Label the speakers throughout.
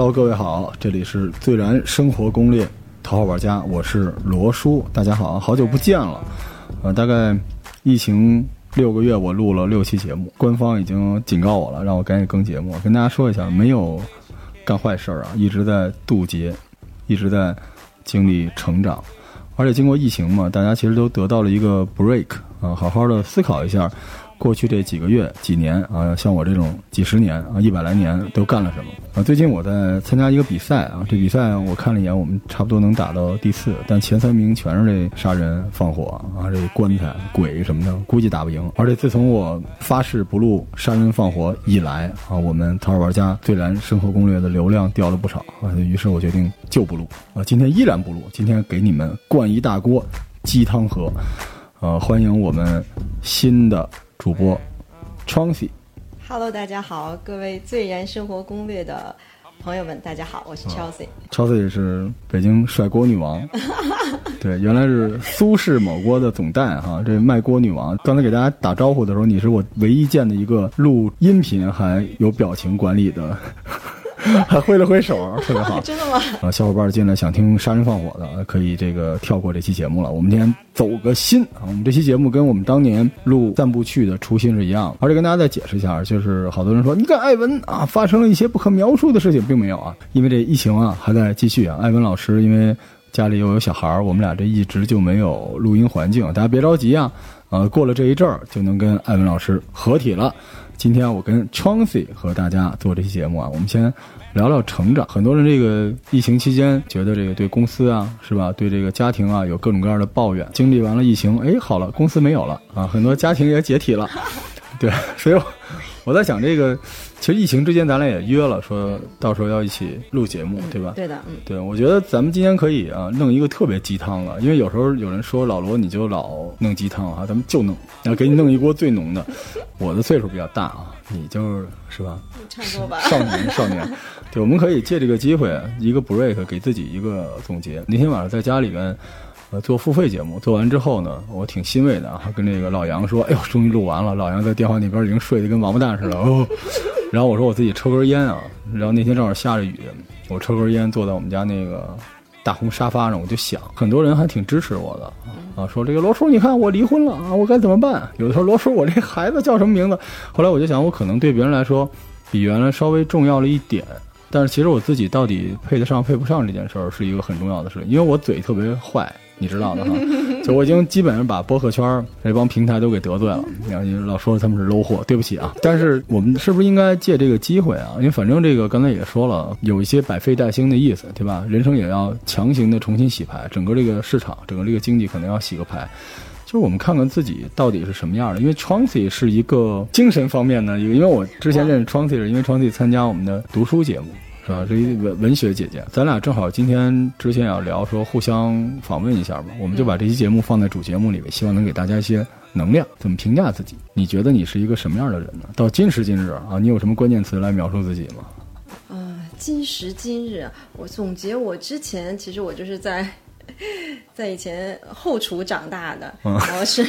Speaker 1: Hello，各位好，这里是最燃生活攻略头号玩家，我是罗叔，大家好，好久不见了。呃，大概疫情六个月，我录了六期节目，官方已经警告我了，让我赶紧更节目。跟大家说一下，没有干坏事儿啊，一直在渡劫，一直在经历成长，而且经过疫情嘛，大家其实都得到了一个 break 啊，好好的思考一下。过去这几个月、几年啊，像我这种几十年啊、一百来年都干了什么啊？最近我在参加一个比赛啊，这比赛我看了一眼，我们差不多能打到第四，但前三名全是这杀人放火啊，这棺材、鬼什么的，估计打不赢。而且自从我发誓不录杀人放火以来啊，我们淘宝玩家最燃生活攻略的流量掉了不少啊，于是我决定就不录啊，今天依然不录，今天给你们灌一大锅鸡汤喝，呃，欢迎我们新的。主播 c h a n c y
Speaker 2: h e l l o 大家好，各位最燃生活攻略的朋友们，大家好，我是 Chelsea。
Speaker 1: Chelsea 是北京甩锅女王，对，原来是苏式某锅的总代哈，这卖锅女王。刚才给大家打招呼的时候，你是我唯一见的一个录音频还有表情管理的。还 挥了挥手，特别好。
Speaker 2: 真的吗？
Speaker 1: 啊，小伙伴进来想听杀人放火的，可以这个跳过这期节目了。我们今天走个心啊，我们这期节目跟我们当年录散步去的初心是一样的。而且跟大家再解释一下，就是好多人说，你看艾文啊，发生了一些不可描述的事情，并没有啊，因为这疫情啊还在继续啊。艾文老师因为家里又有小孩儿，我们俩这一直就没有录音环境。大家别着急啊，呃，过了这一阵儿就能跟艾文老师合体了。今天我跟 Chancy 和大家做这期节目啊，我们先聊聊成长。很多人这个疫情期间觉得这个对公司啊，是吧？对这个家庭啊，有各种各样的抱怨。经历完了疫情，哎，好了，公司没有了啊，很多家庭也解体了，对，所以。我在想这个，其实疫情之间咱俩也约了，说到时候要一起录节目，对吧？
Speaker 2: 对的，嗯，
Speaker 1: 对，我觉得咱们今天可以啊，弄一个特别鸡汤了，因为有时候有人说老罗你就老弄鸡汤啊，咱们就弄，然后给你弄一锅最浓的。我的岁数比较大啊，你就是是吧？
Speaker 2: 差不多吧。
Speaker 1: 少年，少年，对，我们可以借这个机会一个 break，给自己一个总结。那天晚上在家里边。呃，做付费节目，做完之后呢，我挺欣慰的啊，跟这个老杨说：“哎呦，终于录完了。”老杨在电话那边已经睡得跟王八蛋似的哦。然后我说我自己抽根烟啊，然后那天正好下着雨，我抽根烟，坐在我们家那个大红沙发上，我就想，很多人还挺支持我的啊，说这个罗叔，你看我离婚了啊，我该怎么办？有的时候罗叔，我这孩子叫什么名字？后来我就想，我可能对别人来说比原来稍微重要了一点，但是其实我自己到底配得上配不上这件事儿是一个很重要的事情，因为我嘴特别坏。你知道的哈，就我已经基本上把播客圈这帮平台都给得罪了。你看，老说他们是 low 货，对不起啊。但是我们是不是应该借这个机会啊？因为反正这个刚才也说了，有一些百废待兴的意思，对吧？人生也要强行的重新洗牌，整个这个市场，整个这个经济可能要洗个牌。就是我们看看自己到底是什么样的。因为 t r a n c y 是一个精神方面的一个，因为我之前认识 t r a n c y 是因为 t r a n c y 参加我们的读书节目。啊，这一文文学姐姐，咱俩正好今天之前要聊说互相访问一下嘛，我们就把这期节目放在主节目里面，希望能给大家一些能量。怎么评价自己？你觉得你是一个什么样的人呢？到今时今日啊，你有什么关键词来描述自己吗？
Speaker 2: 啊，今时今日，我总结我之前，其实我就是在在以前后厨长大的，然后是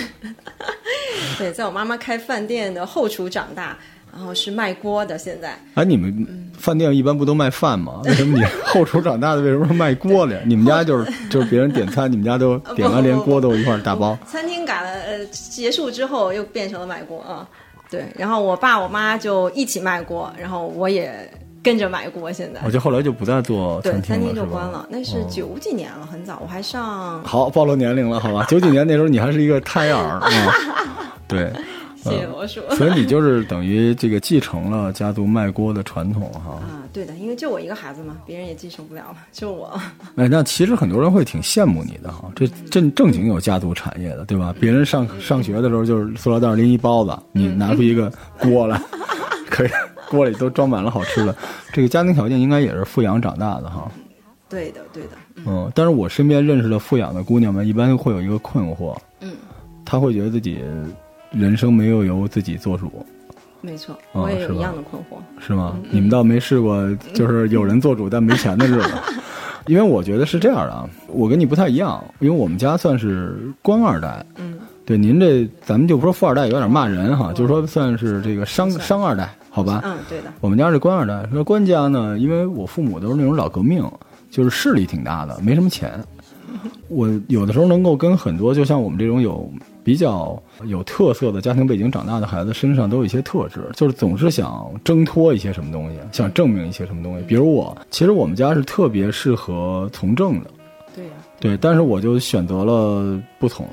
Speaker 2: 对，在我妈妈开饭店的后厨长大。然后是卖锅的，现在。
Speaker 1: 哎，你们饭店一般不都卖饭吗？为什么你后厨长大的，为什么卖锅的呀？你们家就是就是别人点餐，你们家都点完连锅都一块打包。
Speaker 2: 餐厅改了，呃，结束之后又变成了卖锅啊。对，然后我爸我妈就一起卖锅，然后我也跟着买锅。现在，
Speaker 1: 我就后来就不再做
Speaker 2: 餐
Speaker 1: 厅
Speaker 2: 了，餐厅就关了。那是九几年了，很早，我还上。
Speaker 1: 好，暴露年龄了，好吧？九几年那时候你还是一个胎儿啊。对。
Speaker 2: 谢谢罗叔。
Speaker 1: 所以你就是等于这个继承了家族卖锅的传统哈。
Speaker 2: 啊，对的，因为就我一个孩子嘛，别人也继承不了了，就我。
Speaker 1: 哎，那其实很多人会挺羡慕你的哈，这正正经有家族产业的，对吧？别人上上学的时候就是塑料袋拎一包子，你拿出一个锅来，可以锅里都装满了好吃的。这个家庭条件应该也是富养长大的哈。
Speaker 2: 对的，对的。
Speaker 1: 嗯，但是我身边认识的富养的姑娘们，一般会有一个困惑，
Speaker 2: 嗯，
Speaker 1: 她会觉得自己。人生没有由自己做主，
Speaker 2: 没错，我也有一样的困惑，
Speaker 1: 是吗？你们倒没试过，就是有人做主但没钱的日子。因为我觉得是这样的啊，我跟你不太一样，因为我们家算是官二代，
Speaker 2: 嗯，
Speaker 1: 对，您这咱们就不说富二代，有点骂人哈，就是说算是这个商商二代好吧？
Speaker 2: 嗯，对的，
Speaker 1: 我们家是官二代，说官家呢，因为我父母都是那种老革命，就是势力挺大的，没什么钱。我有的时候能够跟很多就像我们这种有比较有特色的家庭背景长大的孩子身上都有一些特质，就是总是想挣脱一些什么东西，想证明一些什么东西。比如我，其实我们家是特别适合从政的，
Speaker 2: 对呀、
Speaker 1: 对，但是我就选择了不从，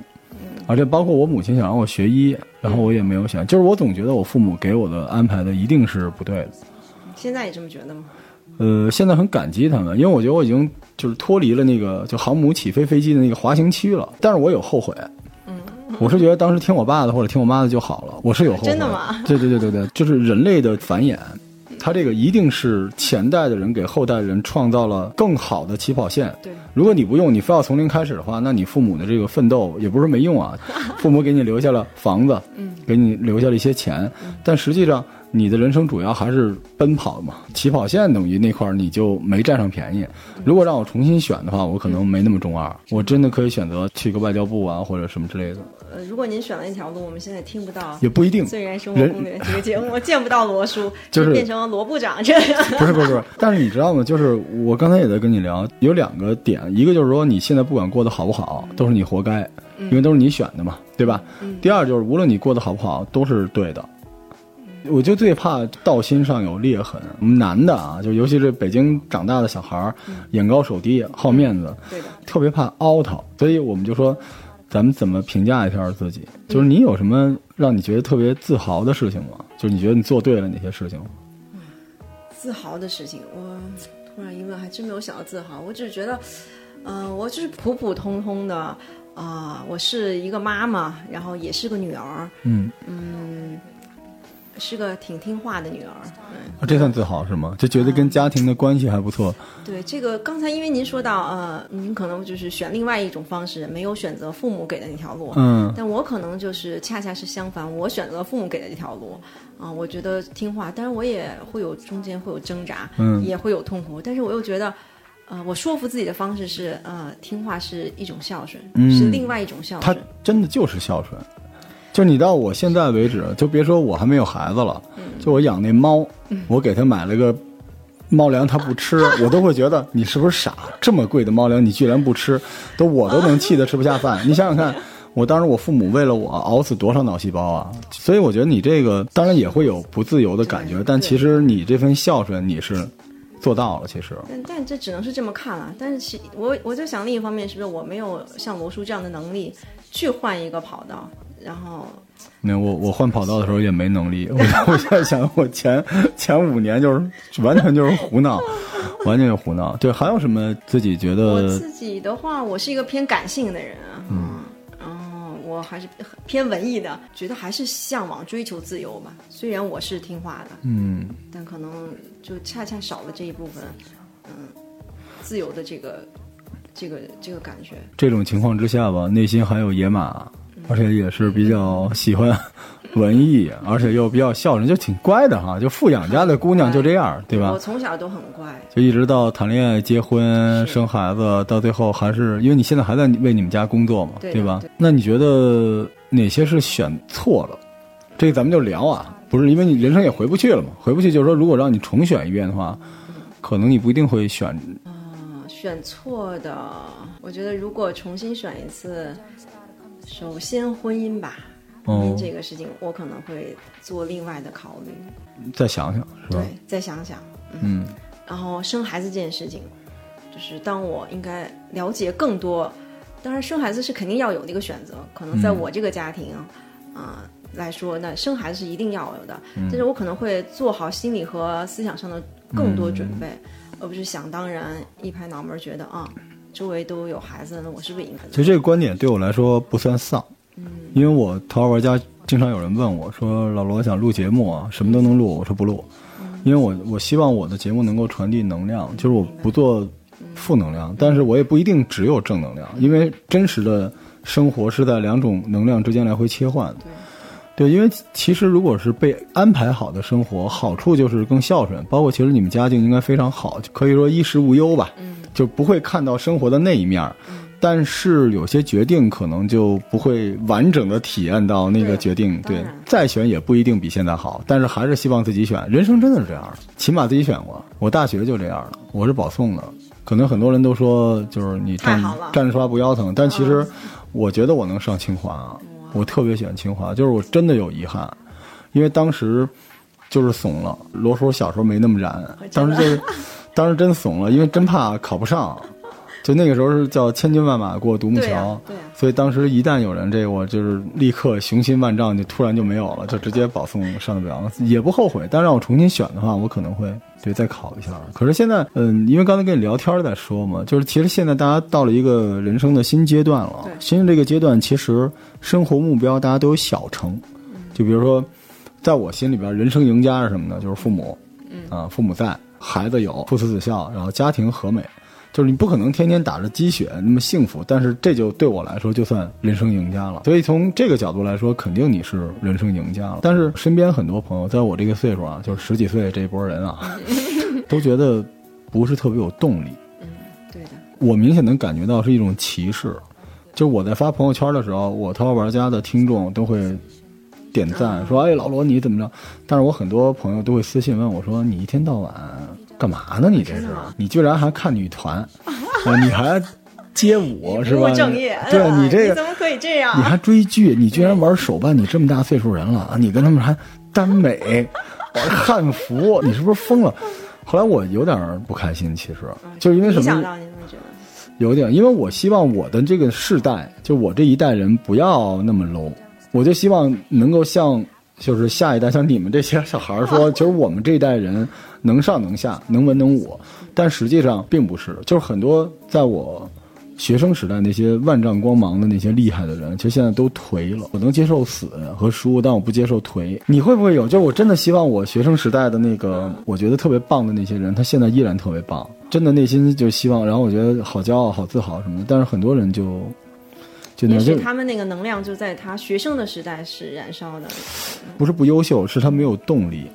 Speaker 1: 而且包括我母亲想让我学医，然后我也没有选，就是我总觉得我父母给我的安排的一定是不对的。
Speaker 2: 现在也这么觉得吗？
Speaker 1: 呃，现在很感激他们，因为我觉得我已经就是脱离了那个就航母起飞飞机的那个滑行区了，但是我有后悔。
Speaker 2: 嗯，
Speaker 1: 我是觉得当时听我爸的或者听我妈的就好了，我是有后悔。
Speaker 2: 真的吗？
Speaker 1: 对对对对对，就是人类的繁衍，它这个一定是前代的人给后代人创造了更好的起跑线。
Speaker 2: 对，
Speaker 1: 如果你不用，你非要从零开始的话，那你父母的这个奋斗也不是没用啊。父母给你留下了房子，
Speaker 2: 嗯，
Speaker 1: 给你留下了一些钱，但实际上你的人生主要还是奔跑嘛。起跑线等于那块儿你就没占上便宜。如果让我重新选的话，我可能没那么中二，我真的可以选择去个外交部啊，或者什么之类的，
Speaker 2: 呃，如果您选了一条路，我们现在听不到
Speaker 1: 也不一定。
Speaker 2: 《虽然生活攻略》这个节目，见不到罗叔，
Speaker 1: 就是
Speaker 2: 变成了罗部长这样。
Speaker 1: 不是不是不是，但是你知道吗？就是我刚才也在跟你聊，有两个点，一个就是说你现在不管过得好不好，都是你活该，因为都是你选的嘛，对吧？第二就是无论你过得好不好，都是对的。我就最怕道心上有裂痕。我们男的啊，就尤其是北京长大的小孩儿，眼高手低，好面子，
Speaker 2: 对的，
Speaker 1: 特别怕凹他，所以我们就说，咱们怎么评价一下自己？就是你有什么让你觉得特别自豪的事情吗？就是你觉得你做对了哪些事情？
Speaker 2: 自豪的事情，我突然一问，还真没有想到自豪。我只是觉得，呃，我就是普普通通的，啊、我是一个妈妈，然后也是个女儿，
Speaker 1: 嗯，
Speaker 2: 嗯，是个挺听话的女儿。嗯，
Speaker 1: 啊，这算自豪是吗？就觉得跟家庭的关系还不错。
Speaker 2: 对这个，刚才因为您说到，呃，您可能就是选另外一种方式，没有选择父母给的那条路。
Speaker 1: 嗯
Speaker 2: 但我可能就是恰恰是相反，我选择父母给的这条路，啊、我觉得听话，但是我也会有中间会有挣扎，
Speaker 1: 嗯
Speaker 2: 也会有痛苦，但是我又觉得，呃，我说服自己的方式是，呃，听话是一种孝顺，
Speaker 1: 嗯
Speaker 2: 是另外一种孝顺他。
Speaker 1: 真的就是孝顺。就你到我现在为止，就别说我还没有孩子了，就我养那猫，我给它买了个猫粮，它不吃，我都会觉得你是不是傻？这么贵的猫粮你居然不吃，都我都能气得吃不下饭。你想想看，我当时我父母为了我熬死多少脑细胞啊！所以我觉得你这个当然也会有不自由的感觉，但其实你这份孝顺你是做到了。其实，
Speaker 2: 但但这只能是这么看了。但是其我我在想，另一方面是不是我没有像罗叔这样的能力去换一个跑道，然后
Speaker 1: 那我我换跑道的时候也没能力，我 我现在想，我前前五年就是完全就是胡闹，完全就胡闹。对，还有什么自己觉得
Speaker 2: 我
Speaker 1: 得
Speaker 2: 自己的话，我是一个偏感性的人啊，嗯，然后我还是偏文艺的，觉得还是向往追求自由吧。虽然我是听话的，
Speaker 1: 嗯，
Speaker 2: 但可能就恰恰少了这一部分，嗯，自由的这个这个这个感觉。
Speaker 1: 这种情况之下吧，内心还有野马，而且也是比较喜欢文艺，而且又比较孝顺，就挺乖的哈。就富养家的姑娘就这样，对吧
Speaker 2: 我？从小都很乖，
Speaker 1: 就一直到谈恋爱、结婚、生孩子，到最后还是因为你现在还在为你们家工作嘛，
Speaker 2: 对的
Speaker 1: 吧
Speaker 2: 对？
Speaker 1: 那你觉得哪些是选错了？这个咱们就聊啊，不是因为你人生也回不去了嘛，回不去就是说，如果让你重选一遍的话，可能你不一定会选。
Speaker 2: 啊，选错的，我觉得如果重新选一次，首先婚姻吧。婚
Speaker 1: 哦
Speaker 2: 姻这个事情，我可能会做另外的考虑，
Speaker 1: 再想想，是吧？
Speaker 2: 对，再想想。
Speaker 1: 嗯
Speaker 2: 然后生孩子这件事情，就是当我应该了解更多，当然生孩子是肯定要有的一个选择，可能在我这个家庭啊、来说，那生孩子是一定要有的，但是我可能会做好心理和思想上的更多准备，而不是想当然一拍脑门儿觉得啊，周围都有孩子，那我是不是也应该
Speaker 1: 其实这个观点对我来说不算丧，因为我淘宝玩家经常有人问我说：“老罗想录节目啊，什么都能录。”我说不录，因为我我希望我的节目能够传递能量，就是我不做负能量，但是我也不一定只有正能量，因为真实的生活是在两种能量之间来回切换的。对，因为其实如果是被安排好的生活，好处就是更孝顺，包括其实你们家境应该非常好，可以说衣食无忧吧，就不会看到生活的那一面儿。但是有些决定可能就不会完整的体验到那个决定。对再选也不一定比现在好，但是还是希望自己选。人生真的是这样的，起码自己选过。我大学就这样了，我是保送的。可能很多人都说，就是你站站着刷不腰疼，但其实我觉得我能上清华啊，我特别喜欢清华，就是我真的有遗憾，因为当时就是怂了。罗叔小时候没那么燃，当时就是当时真怂了，因为真怕考不上。就那个时候是叫千军万马过独木桥，
Speaker 2: 对啊对啊
Speaker 1: 所以当时一旦有人这个，我就是立刻雄心万丈，就突然就没有了，就直接保送上的北洋，也不后悔。但让我重新选的话，我可能会对再考一下。可是现在，嗯，因为刚才跟你聊天在说嘛，就是其实现在大家到了一个人生的新阶段了
Speaker 2: 对，
Speaker 1: 新的这个阶段，其实生活目标大家都有小成，就比如说，在我心里边，人生赢家是什么呢？就是父母，啊，父母在，孩子有，父慈子孝，然后家庭和美。就是你不可能天天打着鸡血那么幸福，但是这就对我来说就算人生赢家了。所以从这个角度来说，肯定你是人生赢家了。但是身边很多朋友，在我这个岁数啊，就是十几岁这一波人啊，都觉得不是特别有动力。
Speaker 2: 嗯对的，
Speaker 1: 我明显能感觉到是一种歧视。就是我在发朋友圈的时候，我淘宝玩家的听众都会点赞说：“哎，老罗你怎么着？”但是我很多朋友都会私信问我说：“你一天到晚干嘛呢？你这是？你居然还看女团，啊你还街舞是吧？
Speaker 2: 务正业，
Speaker 1: 对你这个
Speaker 2: 怎么可以这样？
Speaker 1: 你还追剧，你居然玩手办，你这么大岁数人了啊！你跟他们还耽美，玩汉服，你是不是疯了？后来我有点不开心，其实就是因为什么
Speaker 2: 想？到你们觉得？
Speaker 1: 有点，因为我希望我的这个世代，就我这一代人不要那么 low，我就希望能够像就是下一代，像你们这些小孩儿说，其实我们这一代人能上能下，能文能武，但实际上并不是，就是很多在我。学生时代那些万丈光芒的那些厉害的人，其实现在都颓了。我能接受死和输，但我不接受颓。你会不会有？就是我真的希望我学生时代的那个，我觉得特别棒的那些人，他现在依然特别棒。真的内心就希望，然后我觉得好骄傲、好自豪什么的。但是很多人就就那
Speaker 2: 也
Speaker 1: 样，就
Speaker 2: 许他们那个能量就在他学生的时代是燃烧的，
Speaker 1: 不是不优秀，是他没有动力。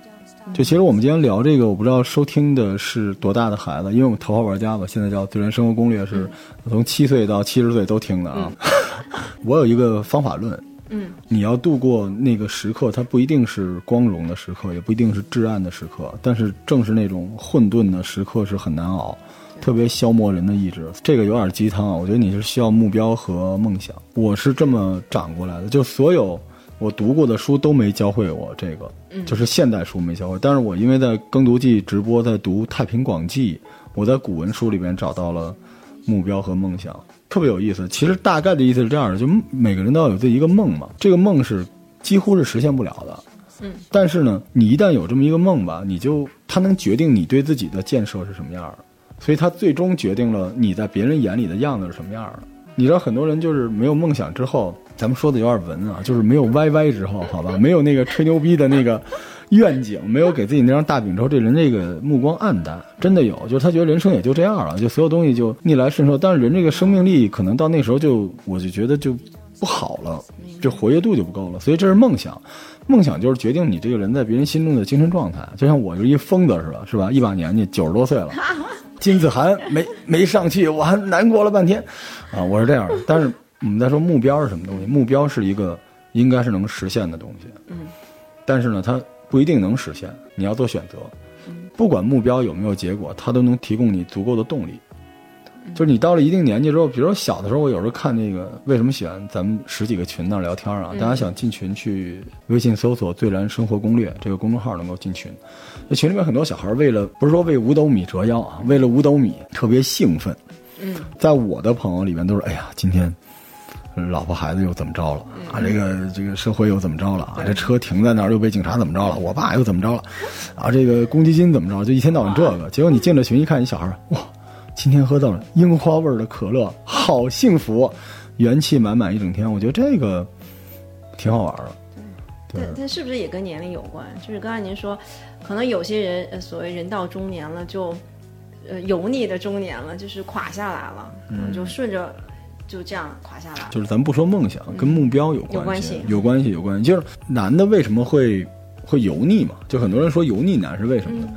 Speaker 1: 就其实我们今天聊这个，我不知道收听的是多大的孩子，因为我们头号玩家吧，现在叫《自然生活攻略》，是从七岁到七十岁都听的啊。我有一个方法论，
Speaker 2: 嗯，
Speaker 1: 你要度过那个时刻，它不一定是光荣的时刻，也不一定是至暗的时刻，但是正是那种混沌的时刻是很难熬，特别消磨人的意志。这个有点鸡汤啊，我觉得你是需要目标和梦想。我是这么长过来的，就所有。我读过的书都没教会我这个，就是现代书没教会。但是我因为在耕读记直播，在读《太平广记》，我在古文书里边找到了目标和梦想，特别有意思。其实大概的意思是这样的：就每个人都要有自己一个梦嘛，这个梦是几乎是实现不了的。
Speaker 2: 嗯，
Speaker 1: 但是呢，你一旦有这么一个梦吧，你就它能决定你对自己的建设是什么样的，所以它最终决定了你在别人眼里的样子是什么样的。你知道很多人就是没有梦想之后，咱们说的有点文啊，就是没有 YY 之后，好吧，没有那个吹牛逼的那个愿景，没有给自己那张大饼之后，这人这个目光暗淡，真的有，就是他觉得人生也就这样了，就所有东西就逆来顺受。但是人这个生命力可能到那时候就，我就觉得就不好了，这活跃度就不够了。所以这是梦想，梦想就是决定你这个人在别人心中的精神状态。就像我就是一疯子似的，是吧？一把年纪，九十多岁了。金子涵没没上去，我还难过了半天，啊，我是这样的。但是我们在说目标是什么东西？目标是一个应该是能实现的东西，
Speaker 2: 嗯，
Speaker 1: 但是呢，它不一定能实现，你要做选择。不管目标有没有结果，它都能提供你足够的动力。就是你到了一定年纪之后，比如说小的时候，我有时候看那个为什么喜欢咱们十几个群那聊天啊？大家想进群去微信搜索“最燃生活攻略”这个公众号能够进群。那群里面很多小孩为了不是说为五斗米折腰啊，为了五斗米特别兴奋。
Speaker 2: 嗯，
Speaker 1: 在我的朋友里面都是，哎呀，今天老婆孩子又怎么着了啊？这个这个社会又怎么着了啊？这车停在那儿又被警察怎么着了？我爸又怎么着了？啊，这个公积金怎么着？就一天到晚这个。结果你进了群一看，你小孩哇，今天喝到了樱花味儿的可乐，好幸福，元气满满一整天。我觉得这个挺好玩的。对
Speaker 2: 但但是不是也跟年龄有关？就是刚才您说，可能有些人呃所谓人到中年了就，呃油腻的中年了，就是垮下来了，嗯，就顺着就这样垮下来了。
Speaker 1: 就是咱们不说梦想，跟目标有
Speaker 2: 有关
Speaker 1: 系
Speaker 2: 系，
Speaker 1: 有关系，有关系。就是男的为什么会会油腻嘛？就很多人说油腻男是为什么呢？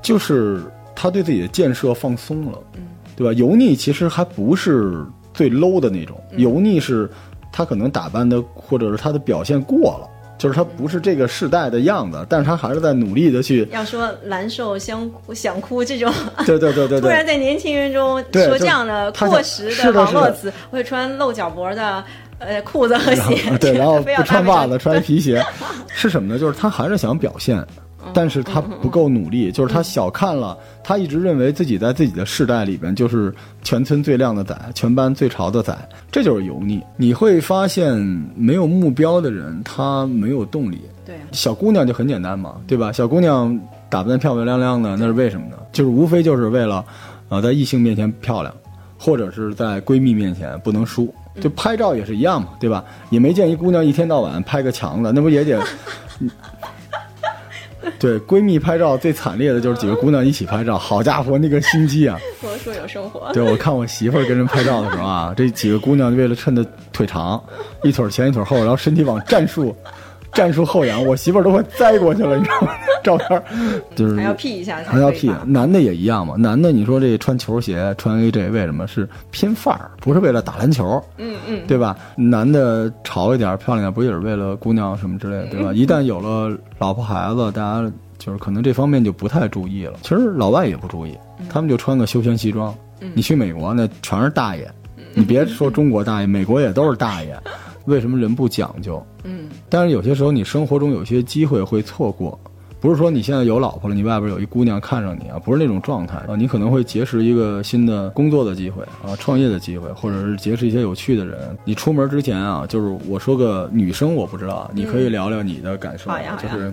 Speaker 1: 就是他对自己的建设放松了，
Speaker 2: 嗯
Speaker 1: 对吧？油腻其实还不是最 low 的那种，油腻是他可能打扮的或者是他的表现过了。就是他不是这个世代的样子，但是他还是在努力的去。
Speaker 2: 要说蓝瘦相想哭这种，
Speaker 1: 对对对对对，
Speaker 2: 突然在年轻人中说这样的过时
Speaker 1: 的
Speaker 2: 网络词，会穿露脚脖的呃裤子和鞋，
Speaker 1: 对，然后 不穿袜子穿皮鞋，是什么呢？就是他还是想表现。但是他不够努力，就是他小看了，他一直认为自己在自己的世代里边就是全村最靓的仔，全班最潮的仔，这就是油腻。你会发现，没有目标的人，他没有动力。
Speaker 2: 对，
Speaker 1: 小姑娘就很简单嘛，对吧？小姑娘打扮的漂漂亮亮的，那是为什么呢？就是无非就是为了，呃，在异性面前漂亮，或者是在闺蜜面前不能输。就拍照也是一样嘛，对吧？也没见一姑娘一天到晚拍个墙的，那不也得。对闺蜜拍照最惨烈的就是几个姑娘一起拍照，好家伙，那个心机啊！
Speaker 2: 我说有生活。
Speaker 1: 对，我看我媳妇儿跟人拍照的时候啊，这几个姑娘为了衬的腿长，一腿前一腿后，然后身体往战术。战术后仰，我媳妇儿都快栽过去了，你知道吗？照片就是
Speaker 2: 还要 P 一下，
Speaker 1: 还要 P。男的也一样嘛，男的你说这穿球鞋穿 AJ 为什么是拼范儿？不是为了打篮球，
Speaker 2: 嗯嗯，
Speaker 1: 对吧？男的潮一点漂亮点，不也是为了姑娘什么之类的，对吧？一旦有了老婆孩子，大家就是可能这方面就不太注意了。其实老外也不注意，他们就穿个休闲西装。你去美国那全是大爷，你别说中国大爷，美国也都是大爷。为什么人不讲究？
Speaker 2: 嗯，
Speaker 1: 但是有些时候你生活中有些机会会错过，不是说你现在有老婆了，你外边有一姑娘看上你啊，不是那种状态啊，你可能会结识一个新的工作的机会啊，创业的机会，或者是结识一些有趣的人。你出门之前啊，就是我说个女生我不知道，你可以聊聊你的感受，就是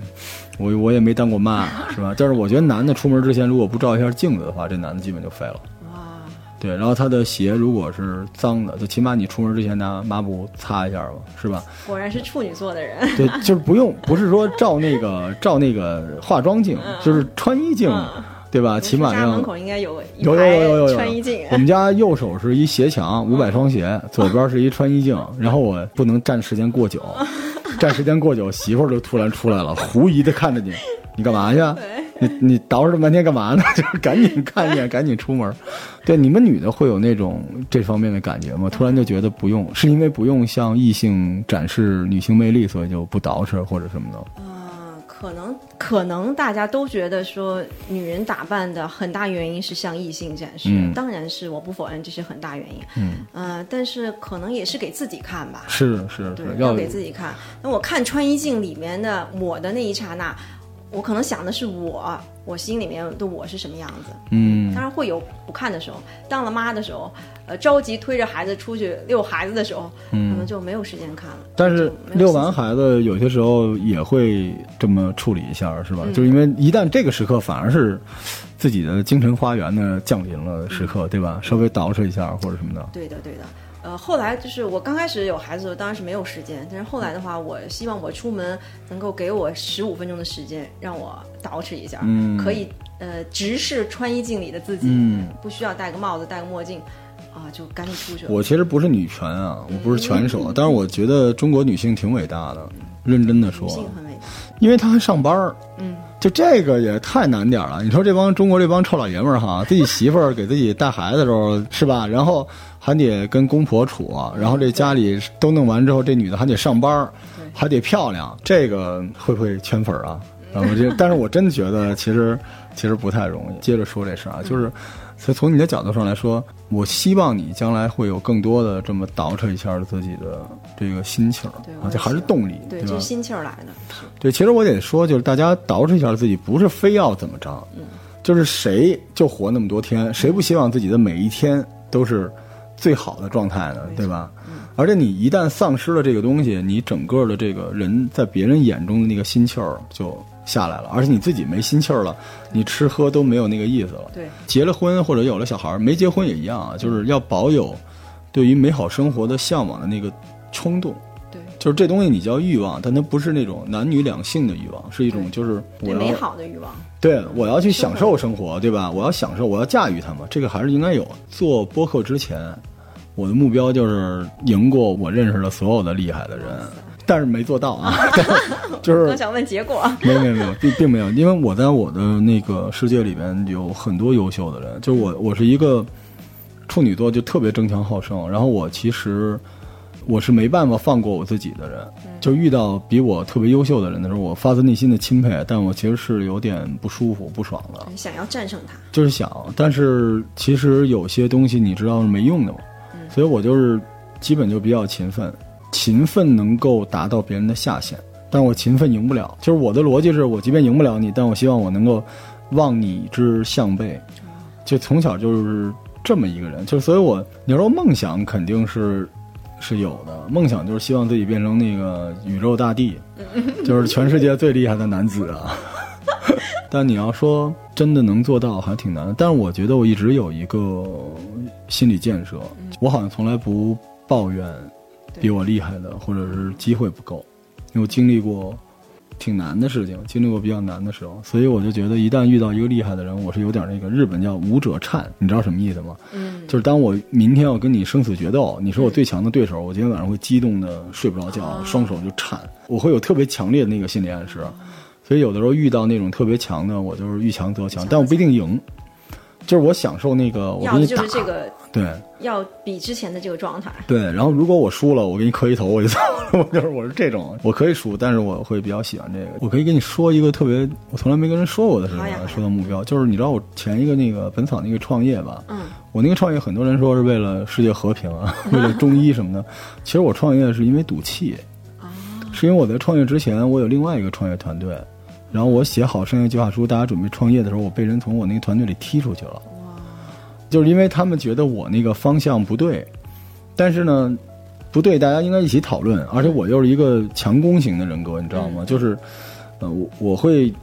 Speaker 1: 我我也没当过妈，是吧？但是我觉得男的出门之前如果不照一下镜子的话，这男的基本就废了。对，然后他的鞋如果是脏的，就起码你出门之前拿抹布擦一下吧，是吧？
Speaker 2: 果然是处女座的人。
Speaker 1: 对，就是不用，不是说照那个照那个化妆镜，就是穿衣镜，对吧？起码要。
Speaker 2: 门口应该有
Speaker 1: 有有有有有
Speaker 2: 穿衣镜。
Speaker 1: 我们家右手是一鞋墙，五百双鞋，左边是一穿衣镜，然后我不能站时间过久，站时间过久，媳妇儿就突然出来了，狐疑的看着你，你干嘛去？你你捯饬这半天干嘛呢？就是赶紧看一眼，赶紧出门。对，你们女的会有那种这方面的感觉吗？突然就觉得不用，是因为不用向异性展示女性魅力，所以就不捯饬或者什么的？
Speaker 2: 嗯，可能可能大家都觉得说女人打扮的很大原因是向异性展示，当然是我不否认这是很大原因。
Speaker 1: 嗯，
Speaker 2: 呃，但是可能也是给自己看吧。
Speaker 1: 是是
Speaker 2: 是，要给自己看。那我看穿衣镜里面的我的那一刹那。我可能想的是我，我心里面的我是什么样子？
Speaker 1: 嗯，
Speaker 2: 当然会有不看的时候。当了妈的时候，呃，着急推着孩子出去遛孩子的时候，可能就没有时间看了。
Speaker 1: 但是遛完孩子，有些时候也会这么处理一下，是吧？就是因为一旦这个时刻反而是自己的精神花园呢降临了时刻，对吧？稍微捯饬一下或者什么的。
Speaker 2: 对的，对的。呃，后来就是我刚开始有孩子的时候，当然是没有时间。但是后来的话，我希望我出门能够给我十五分钟的时间，让我捯饬一下，嗯可以呃直视穿衣镜里的自己，嗯不需要戴个帽子、戴个墨镜，啊，就赶紧出去。
Speaker 1: 我其实不是女权啊，我不是拳手，但是我觉得中国女性挺伟大的，认真的说，
Speaker 2: 女性很伟大，
Speaker 1: 因为她还上班儿，
Speaker 2: 嗯。
Speaker 1: 就这个也太难点了。你说这帮中国这帮臭老爷们儿哈，自己媳妇儿给自己带孩子的时候是吧？然后还得跟公婆处，然后这家里都弄完之后，这女的还得上班，还得漂亮，这个会不会圈粉啊？啊，我这，但是我真的觉得其实其实不太容易。接着说这事啊，就是。所以从你的角度上来说，我希望你将来会有更多的这么捯饬一下自己的这个心气儿啊，这还是动力，
Speaker 2: 对，
Speaker 1: 就
Speaker 2: 是心气儿来的。
Speaker 1: 对，其实我得说，就是大家捯饬一下自己，不是非要怎么着，
Speaker 2: 嗯，
Speaker 1: 就是谁就活那么多天，谁不希望自己的每一天都是最好的状态呢？对吧？而且你一旦丧失了这个东西，你整个的这个人在别人眼中的那个心气儿就。下来了，而且你自己没心气儿了，你吃喝都没有那个意思了。
Speaker 2: 对，
Speaker 1: 结了婚或者有了小孩，没结婚也一样啊，就是要保有对于美好生活的向往的那个冲动。
Speaker 2: 对，
Speaker 1: 就是这东西你叫欲望，但它不是那种男女两性的欲望，是一种就是我
Speaker 2: 美好的欲望。
Speaker 1: 对，我要去享受生活，对吧？我要享受，我要驾驭它嘛，这个还是应该有。做播客之前，我的目标就是赢过我认识的所有的厉害的人。但是没做到啊，就是
Speaker 2: 我想问结果，
Speaker 1: 没有没有没有，并并没有，因为我在我的那个世界里边有很多优秀的人，就是我我是一个处女座就特别争强好胜，然后我其实我是没办法放过我自己的人，就遇到比我特别优秀的人的时候，我发自内心的钦佩，但我其实是有点不舒服、不爽的，
Speaker 2: 想要战胜他。
Speaker 1: 就是想，但是其实有些东西你知道是没用的嘛，所以我就是基本就比较勤奋，勤奋能够达到别人的下限，但我勤奋赢不了，就是我的逻辑是我即便赢不了你，但我希望我能够望你之项背，就从小就是这么一个人，就是所以我你说梦想肯定是是有的，梦想就是希望自己变成那个宇宙大帝，就是全世界最厉害的男子啊。但你要说真的能做到，还挺难的。但是我觉得我一直有一个心理建设，我好像从来不抱怨比我厉害的，或者是机会不够，因为我经历过挺难的事情，经历过比较难的时候，所以我就觉得一旦遇到一个厉害的人，我是有点那个日本叫武者颤，你知道什么意思吗？
Speaker 2: 嗯，
Speaker 1: 就是当我明天要跟你生死决斗，你是我最强的对手，我今天晚上会激动的睡不着觉，双手就颤，我会有特别强烈的那个心理暗示。所以有的时候遇到那种特别强的，我就是遇强则强，但我不一定赢。就是我享受那个，我
Speaker 2: 要的就是这个，
Speaker 1: 对，
Speaker 2: 要比之前的这个状态。
Speaker 1: 对，然后如果我输了，我给你磕一头，我就走了。我就是我是这种，我可以输，但是我会比较喜欢这个。我可以跟你说一个特别我从来没跟人说过的事情，说到目标，就是你知道我前一个那个本草那个创业吧？
Speaker 2: 嗯，
Speaker 1: 我那个创业很多人说是为了世界和平啊，为了中医什么的。其实我创业是因为赌气，是因为我在创业之前我有另外一个创业团队。然后我写好商业计划书，大家准备创业的时候，我被人从我那个团队里踢出去了。就是因为他们觉得我那个方向不对，但是呢，不对，大家应该一起讨论。而且我又是一个强攻型的人格，你知道吗？就是，呃，我我会。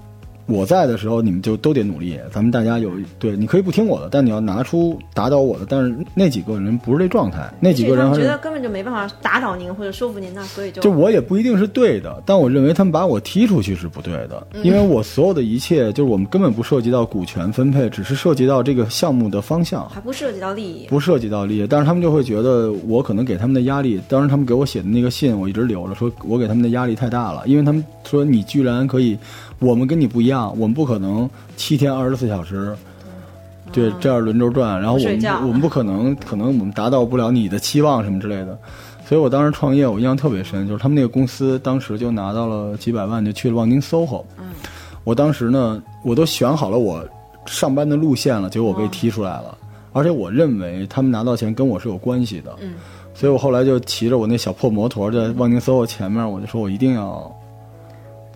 Speaker 1: 我在的时候，你们就都得努力。咱们大家有对，你可以不听我的，但你要拿出打倒我的。但是那几个人不是这状态，那几个人
Speaker 2: 觉得根本就没办法打倒您或者说服您，那所以就
Speaker 1: 就我也不一定是对的，但我认为他们把我踢出去是不对的，因为我所有的一切就是我们根本不涉及到股权分配，只是涉及到这个项目的方向，
Speaker 2: 还不涉及到利益，
Speaker 1: 不涉及到利益。但是他们就会觉得我可能给他们的压力，当时他们给我写的那个信，我一直留着，说我给他们的压力太大了，因为他们说你居然可以。我们跟你不一样，我们不可能七天二十四小时，对这样轮轴转。然后我们我们不可能，可能我们达到不了你的期望什么之类的。所以我当时创业，我印象特别深，就是他们那个公司当时就拿到了几百万，就去了望京 SOHO。
Speaker 2: 嗯，
Speaker 1: 我当时呢，我都选好了我上班的路线了，结果我被踢出来了。而且我认为他们拿到钱跟我是有关系的。
Speaker 2: 嗯，
Speaker 1: 所以我后来就骑着我那小破摩托在望京 SOHO 前面，我就说我一定要。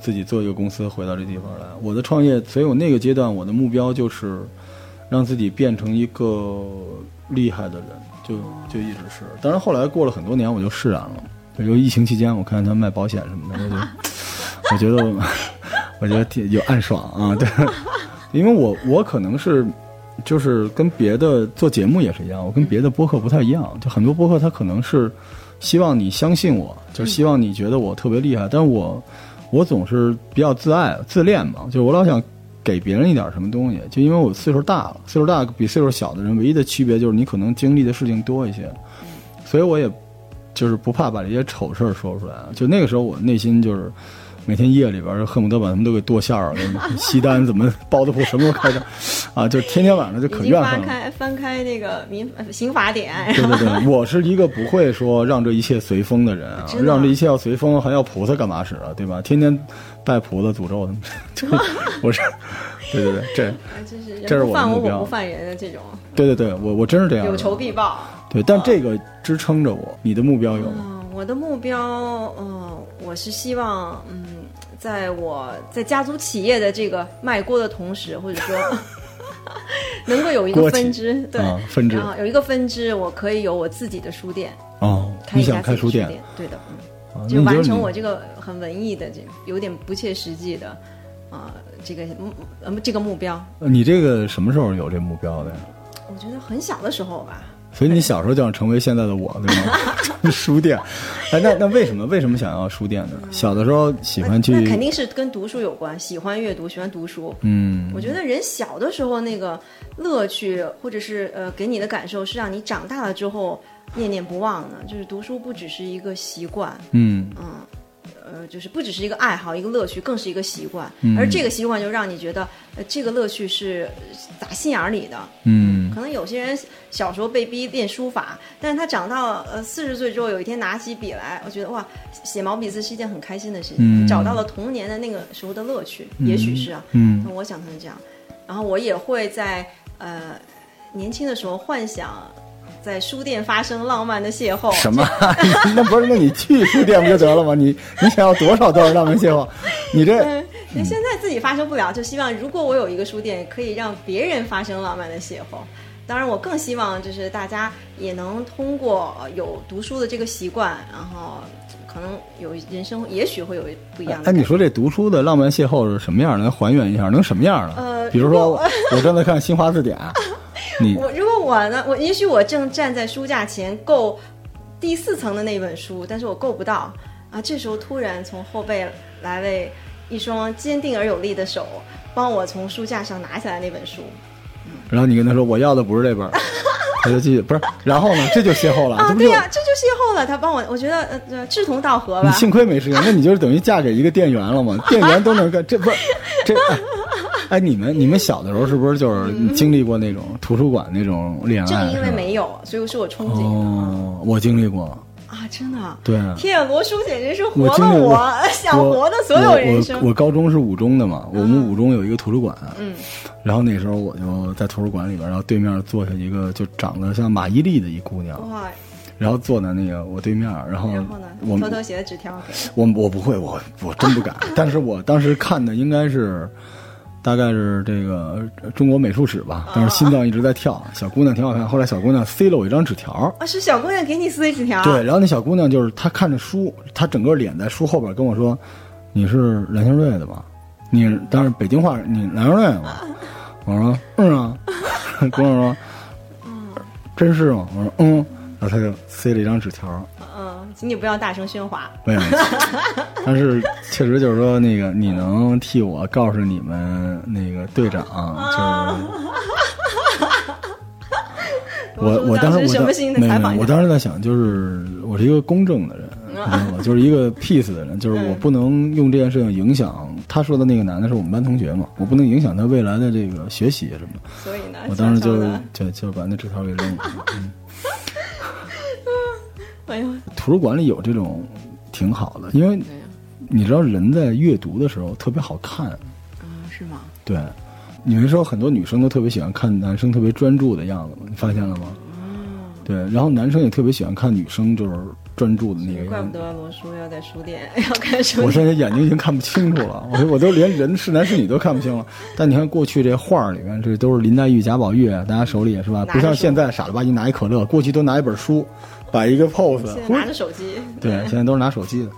Speaker 1: 自己做一个公司回到这地方来，我的创业，所以我那个阶段我的目标就是让自己变成一个厉害的人，就就一直是。当然后来过了很多年，我就释然了。就疫情期间，我看他卖保险什么的，我就 我觉得 我觉得挺有暗爽啊，对，因为我我可能是就是跟别的做节目也是一样，我跟别的播客不太一样，就很多播客他可能是希望你相信我，就希望你觉得我特别厉害，但是我。我总是比较自爱、自恋嘛，就是我老想给别人一点什么东西，就因为我岁数大了，岁数大比岁数小的人唯一的区别就是你可能经历的事情多一些，所以我也就是不怕把这些丑事儿说出来。就那个时候，我内心就是。每天夜里边恨不得把他们都给剁馅儿了，西单怎么包子铺什么时候开着，啊，就天天晚上就可怨恨
Speaker 2: 了。翻开翻开那个民刑法典。
Speaker 1: 对对对，我是一个不会说让这一切随风的人啊，让这一切要随风，还要菩萨干嘛使啊？对吧？天天拜菩萨诅咒他们，我是，对对对，这这是我的目标。
Speaker 2: 不犯人的这种。
Speaker 1: 对对对，我我真是这样。
Speaker 2: 有仇必报。
Speaker 1: 对，但这个支撑着我。你的目标有吗？
Speaker 2: 我的目标，嗯，我是希望，嗯，在我在家族企业的这个卖锅的同时，或者说 能够有一个分支，对，
Speaker 1: 分支，
Speaker 2: 有一个分支，我可以有我自己的书店
Speaker 1: 哦，
Speaker 2: 开一家
Speaker 1: 开
Speaker 2: 书店，对的，嗯，就完成我这个很文艺的这有点不切实际的啊，这个嗯这个目标。
Speaker 1: 你这个什么时候有这目标的呀？
Speaker 2: 我觉得很小的时候吧。
Speaker 1: 所以你小时候就想成为现在的我，对吗？书店，哎，那那为什么为什么想要书店呢？小的时候喜欢去，
Speaker 2: 那肯定是跟读书有关，喜欢阅读，喜欢读书。
Speaker 1: 嗯，
Speaker 2: 我觉得人小的时候那个乐趣，或者是呃给你的感受，是让你长大了之后念念不忘的。就是读书不只是一个习惯，
Speaker 1: 嗯
Speaker 2: 嗯，呃，就是不只是一个爱好，一个乐趣，更是一个习惯。而这个习惯就让你觉得，呃，这个乐趣是打心眼里的。
Speaker 1: 嗯。
Speaker 2: 可能有些人小时候被逼练书法，但是他长到呃四十岁之后，有一天拿起笔来，我觉得哇，写毛笔字是一件很开心的事情，
Speaker 1: 嗯
Speaker 2: 找到了童年的那个时候的乐趣，也许是啊。
Speaker 1: 嗯
Speaker 2: 那我想他是这样，然后我也会在呃年轻的时候幻想在书店发生浪漫的邂逅。
Speaker 1: 什么？那不是？那你去书店不就得了吗？你你想要多少多少浪漫邂逅？你这
Speaker 2: 嗯，那现在自己发生不了，就希望如果我有一个书店，可以让别人发生浪漫的邂逅。当然，我更希望就是大家也能通过呃有读书的这个习惯，然后可能有人生也许会有不一样的
Speaker 1: 哎，你说这读书的浪漫邂逅是什么样的？能还原一下？能什么样的？
Speaker 2: 呃
Speaker 1: 比如说我正在看新华字典，你
Speaker 2: 我如果我呢，我也许我正站在书架前够第四层的那本书，但是我够不到啊。这时候突然从后背来了一双坚定而有力的手，帮我从书架上拿下来那本书。
Speaker 1: 然后你跟他说我要的不是这本，他就继续不是，然后呢，这就邂逅了，
Speaker 2: 啊，对呀、这就邂逅了。他帮我，我觉得呃呃志同道合吧。
Speaker 1: 你幸亏没时间，那你就是等于嫁给一个店员了嘛？店员都能干，这不是这哎哎，你们你们小的时候是不是就是经历过那种图书馆那种恋爱？
Speaker 2: 正因为没有，所以是我憧憬的、
Speaker 1: 哦，我经历过，
Speaker 2: 啊！真的，
Speaker 1: 对。
Speaker 2: 天啊，罗叔简直是活
Speaker 1: 我经历过。
Speaker 2: 了 我想活的所有人生。
Speaker 1: 我高中是五中的嘛，我们五中有一个图书馆，
Speaker 2: 嗯，
Speaker 1: 然后那时候我就在图书馆里边，然后对面坐下一个就长得像马伊琍的一姑娘，
Speaker 2: 哇，
Speaker 1: 然后坐在那个我对面，然后
Speaker 2: 然后呢，
Speaker 1: 我
Speaker 2: 偷偷写的纸条给
Speaker 1: 我我不会，我我真不敢。但是我当时看的应该是，大概是这个呃中国美术史吧。但是心脏一直在跳，小姑娘挺好看。后来小姑娘塞了我一张纸条，
Speaker 2: 啊，是小姑娘给你撕的纸条。
Speaker 1: 对，然后那小姑娘就是她看着书，她整个脸在书后边跟我说：“你是蓝星瑞的吧？你当时北京话，你蓝星瑞的吧？” 我说：“嗯啊。”姑娘说：“真是吗？”我说：“嗯。”然后她就塞了一张纸条，
Speaker 2: 嗯，请你不要大声喧哗。
Speaker 1: 没有，但是确实就是说，那个你能替我告诉你们那个队长，就是我我当时我
Speaker 2: 是什么新的
Speaker 1: 没有我当时在想，就是我是一个公正的人，你知道吗？就是一个 peace 的人，就是我不能用这件事情影响他说的那个男的是我们班同学嘛，我不能影响他未来的这个学习什么的。
Speaker 2: 所以呢，
Speaker 1: 我当时就就就把那纸条给扔了。嗯
Speaker 2: 哎呦，
Speaker 1: 图书馆里有这种挺好的，因为，你知道人在阅读的时候特别好看，
Speaker 2: 啊，是吗？
Speaker 1: 对，你们说很多女生都特别喜欢看男生特别专注的样子吗？你发现了吗？对，然后男生也特别喜欢看女生就是专注的那个。
Speaker 2: 怪不得罗叔要在书店 要看书
Speaker 1: 我。现在眼睛已经看不清楚了，我我都连人是男是女都看不清了。但你看过去这画儿里面，这都是林黛玉、贾宝玉，大家手里是吧？不像现在傻了吧唧拿一可乐，过去都拿一本书，摆一个 pose，
Speaker 2: 现在拿着手机，
Speaker 1: 对，现在都是拿手机的。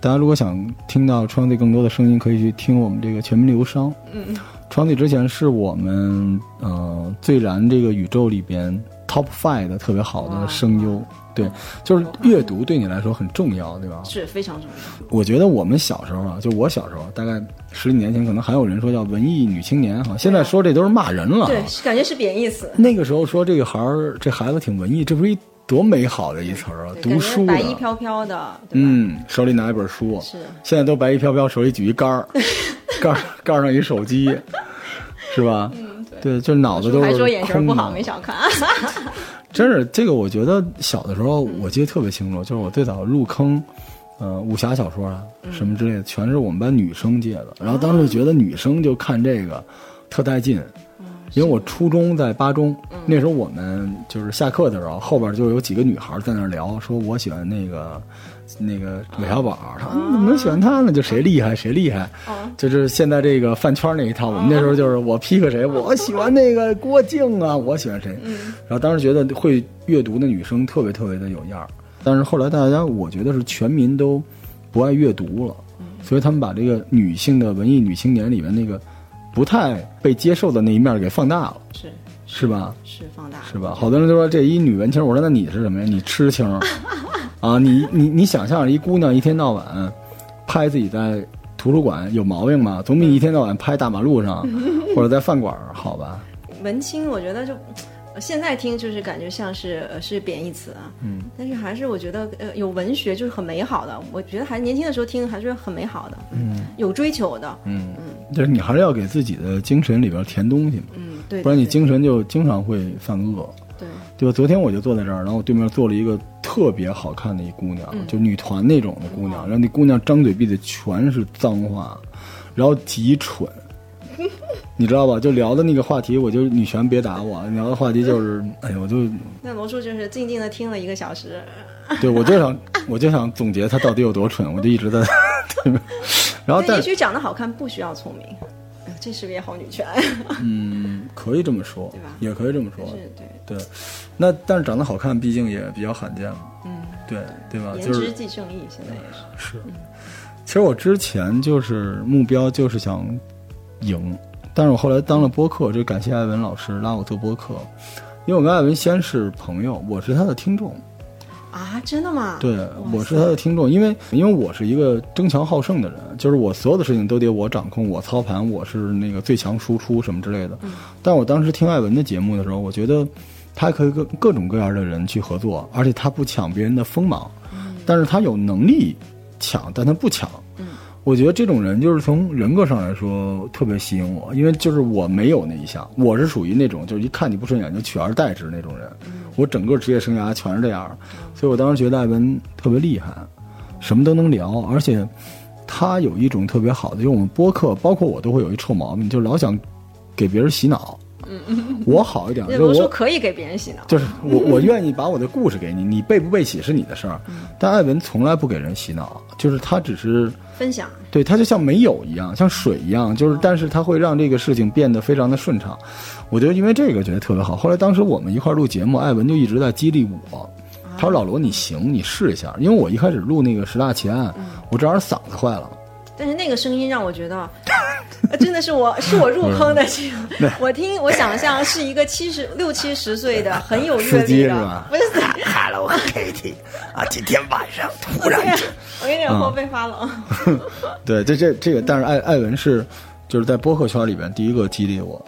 Speaker 1: 大家如果想听到川地更多的声音，可以去听我们这个全民流商。
Speaker 2: 嗯，
Speaker 1: 创地之前是我们呃最燃这个宇宙里边 top five 的特别好的声优。对，就是阅读对你来说很重要，对吧？
Speaker 2: 是非常重要。
Speaker 1: 我觉得我们小时候啊，就我小时候，大概十几年前，可能还有人说叫文艺女青年哈，现在说这都是骂人了。
Speaker 2: 对，是感觉是贬义词。
Speaker 1: 那个时候说这个孩儿，这孩子挺文艺，这不是一多美好的一词儿啊！读书，
Speaker 2: 白衣飘飘的，
Speaker 1: 嗯，手里拿一本书，
Speaker 2: 是
Speaker 1: 现在都白衣飘飘，手里举一杆儿，杆儿杆儿上一手机，是吧？
Speaker 2: 嗯，对。
Speaker 1: 对，就脑子都是
Speaker 2: 还说眼神不好，没少看。
Speaker 1: 真是这个，我觉得小的时候我记得特别清楚，就是我最早入坑，呃，武侠小说啊什么之类的，全是我们班女生借的。然后当时觉得女生就看这个特带劲，因为我初中在八中，那时候我们就是下课的时候，后边就有几个女孩在那儿聊，说我喜欢那个那个韦小宝，他怎么能喜欢他呢？就谁厉害？谁厉害，就是现在这个饭圈那一套。我们那时候就是我 pick 谁，我喜欢那个郭靖啊，我喜欢谁。然后当时觉得会阅读的女生特别特别的有样儿，但是后来大家我觉得是全民都不爱阅读了，所以他们把这个女性的文艺女青年里面那个不太被接受的那一面给放大了，
Speaker 2: 是
Speaker 1: 是吧？
Speaker 2: 是放大
Speaker 1: 是吧？好多人都说这一女文青，我说那你是什么呀？你痴情 啊？你你你想象一姑娘一天到晚拍自己在图书馆有毛病吗？总比你一天到晚拍大马路上 或者在饭馆好吧？
Speaker 2: 文青，我觉得就。呃现在听就是感觉像是呃是贬义词啊，
Speaker 1: 嗯，
Speaker 2: 但是还是我觉得呃有文学就是很美好的，我觉得还年轻的时候听还是很美好的，
Speaker 1: 嗯
Speaker 2: 有追求的，
Speaker 1: 嗯
Speaker 2: 嗯，
Speaker 1: 就是你还是要给自己的精神里边填东西嘛，
Speaker 2: 嗯，对，
Speaker 1: 不然你精神就经常会犯恶。
Speaker 2: 对
Speaker 1: 对吧？昨天我就坐在这儿，然后我对面坐了一个特别好看的一姑娘，
Speaker 2: 嗯
Speaker 1: 就女团那种的姑娘，然后那姑娘张嘴闭嘴全是脏话，然后极蠢，你知道吧？就聊的那个话题，我就女权别打我，聊的话题就是，哎呀，我就
Speaker 2: 那罗叔就是静静的听了一个小时，
Speaker 1: 对我就想我就想总结他到底有多蠢，我就一直在 然后但
Speaker 2: 但也许长得好看不需要聪明，这是不是也好女权？
Speaker 1: 嗯，可以这么说，
Speaker 2: 对吧
Speaker 1: 也可以这么说，
Speaker 2: 是对，
Speaker 1: 对。那但是长得好看，毕竟也比较罕见嘛，
Speaker 2: 嗯，
Speaker 1: 对对吧？
Speaker 2: 颜值即正义，现在也是。
Speaker 1: 是，其实我之前就是目标就是想赢，但是我后来当了播客，就感谢艾文老师拉我做播客，因为我跟艾文先是朋友，我是他的听众，
Speaker 2: 啊，真的吗？
Speaker 1: 对，我是他的听众，因为因为我是一个争强好胜的人，就是我所有的事情都得我掌控，我操盘，我是那个最强输出什么之类的。但我当时听艾文的节目的时候，我觉得他可以跟各种各样的人去合作，而且他不抢别人的锋芒，但是他有能力抢，但他不抢。我觉得这种人就是从人格上来说特别吸引我，因为就是我没有那一项，我是属于那种就是一看你不顺眼就取而代之那种人，我整个职业生涯全是这样，所以我当时觉得艾文特别厉害，什么都能聊，而且他有一种特别好的，就是我们播客，包括我都会有一臭毛病，就是老想给别人洗脑。我好一点，我
Speaker 2: 可以给别人洗脑，
Speaker 1: 就是我我愿意把我的故事给你，你背不背洗是你的事儿，但艾文从来不给人洗脑，就是他只是。
Speaker 2: 分享。
Speaker 1: 对，他就像没有一样，像水一样，就是，但是他会让这个事情变得非常的顺畅。我觉得因为这个觉得特别好。后来当时我们一块录节目，艾文就一直在激励我，他说：“老罗，你行，你试一下。”因为我一开始录那个十大奇案，我正好嗓子坏了。
Speaker 2: 但是那个声音让我觉得，呃真的是我 是我入坑的。这个我听我想象是一个七十 六七十岁的很有阅
Speaker 1: 司机
Speaker 2: 历的
Speaker 1: 是吧，
Speaker 2: 不是
Speaker 3: ？Hello Kitty 啊，今天晚上突然
Speaker 2: 我有点后背发冷。
Speaker 1: 对，这这这个，但是艾艾文是就是在播客圈里边第一个激励我。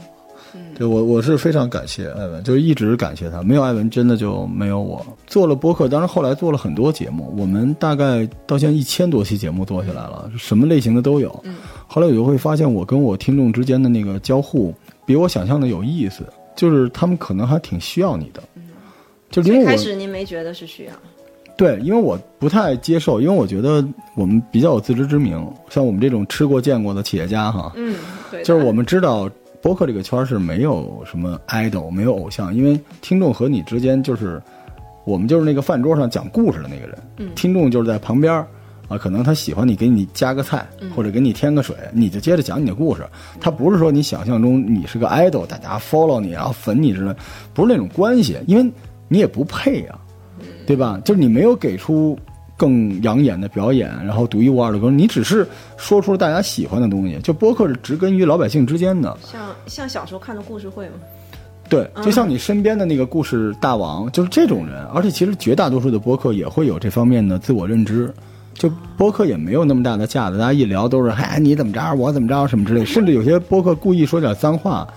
Speaker 1: 对我我是非常感谢艾文，就是一直感谢他，没有艾文真的就没有我。做了播客，当然后来做了很多节目，我们大概到现在一千多期节目做下来了，什么类型的都有。后来我就会发现，我跟我听众之间的那个交互比我想象的有意思，就是他们可能还挺需要你的。就因为我
Speaker 2: 开始您没觉得是需要，
Speaker 1: 对，因为我不太接受，因为我觉得我们比较有自知之明，像我们这种吃过见过的企业家哈，
Speaker 2: 嗯，对，
Speaker 1: 就是我们知道播客这个圈儿是没有什么 idol，没有偶像，因为听众和你之间就是我们就是那个饭桌上讲故事的那个人，
Speaker 2: 嗯
Speaker 1: 听众就是在旁边儿啊，可能他喜欢你，给你加个菜
Speaker 2: 嗯
Speaker 1: 或者给你添个水，你就接着讲你的故事。他不是说你想象中你是个 idol，大家 follow 你然后粉你之类，不是那种关系，因为你也不配啊，对吧？就是你没有给出更养眼的表演，然后独一无二的歌，你只是说出了大家喜欢的东西。就播客是植根于老百姓之间的，
Speaker 2: 像像小时候看的故事会嘛，
Speaker 1: 对，就像你身边的那个故事大王，就是这种人。而且其实绝大多数的播客也会有这方面的自我认知。就播客也没有那么大的架子，大家一聊都是“嗨，你怎么着，我怎么着”什么之类，甚至有些播客故意说点脏话，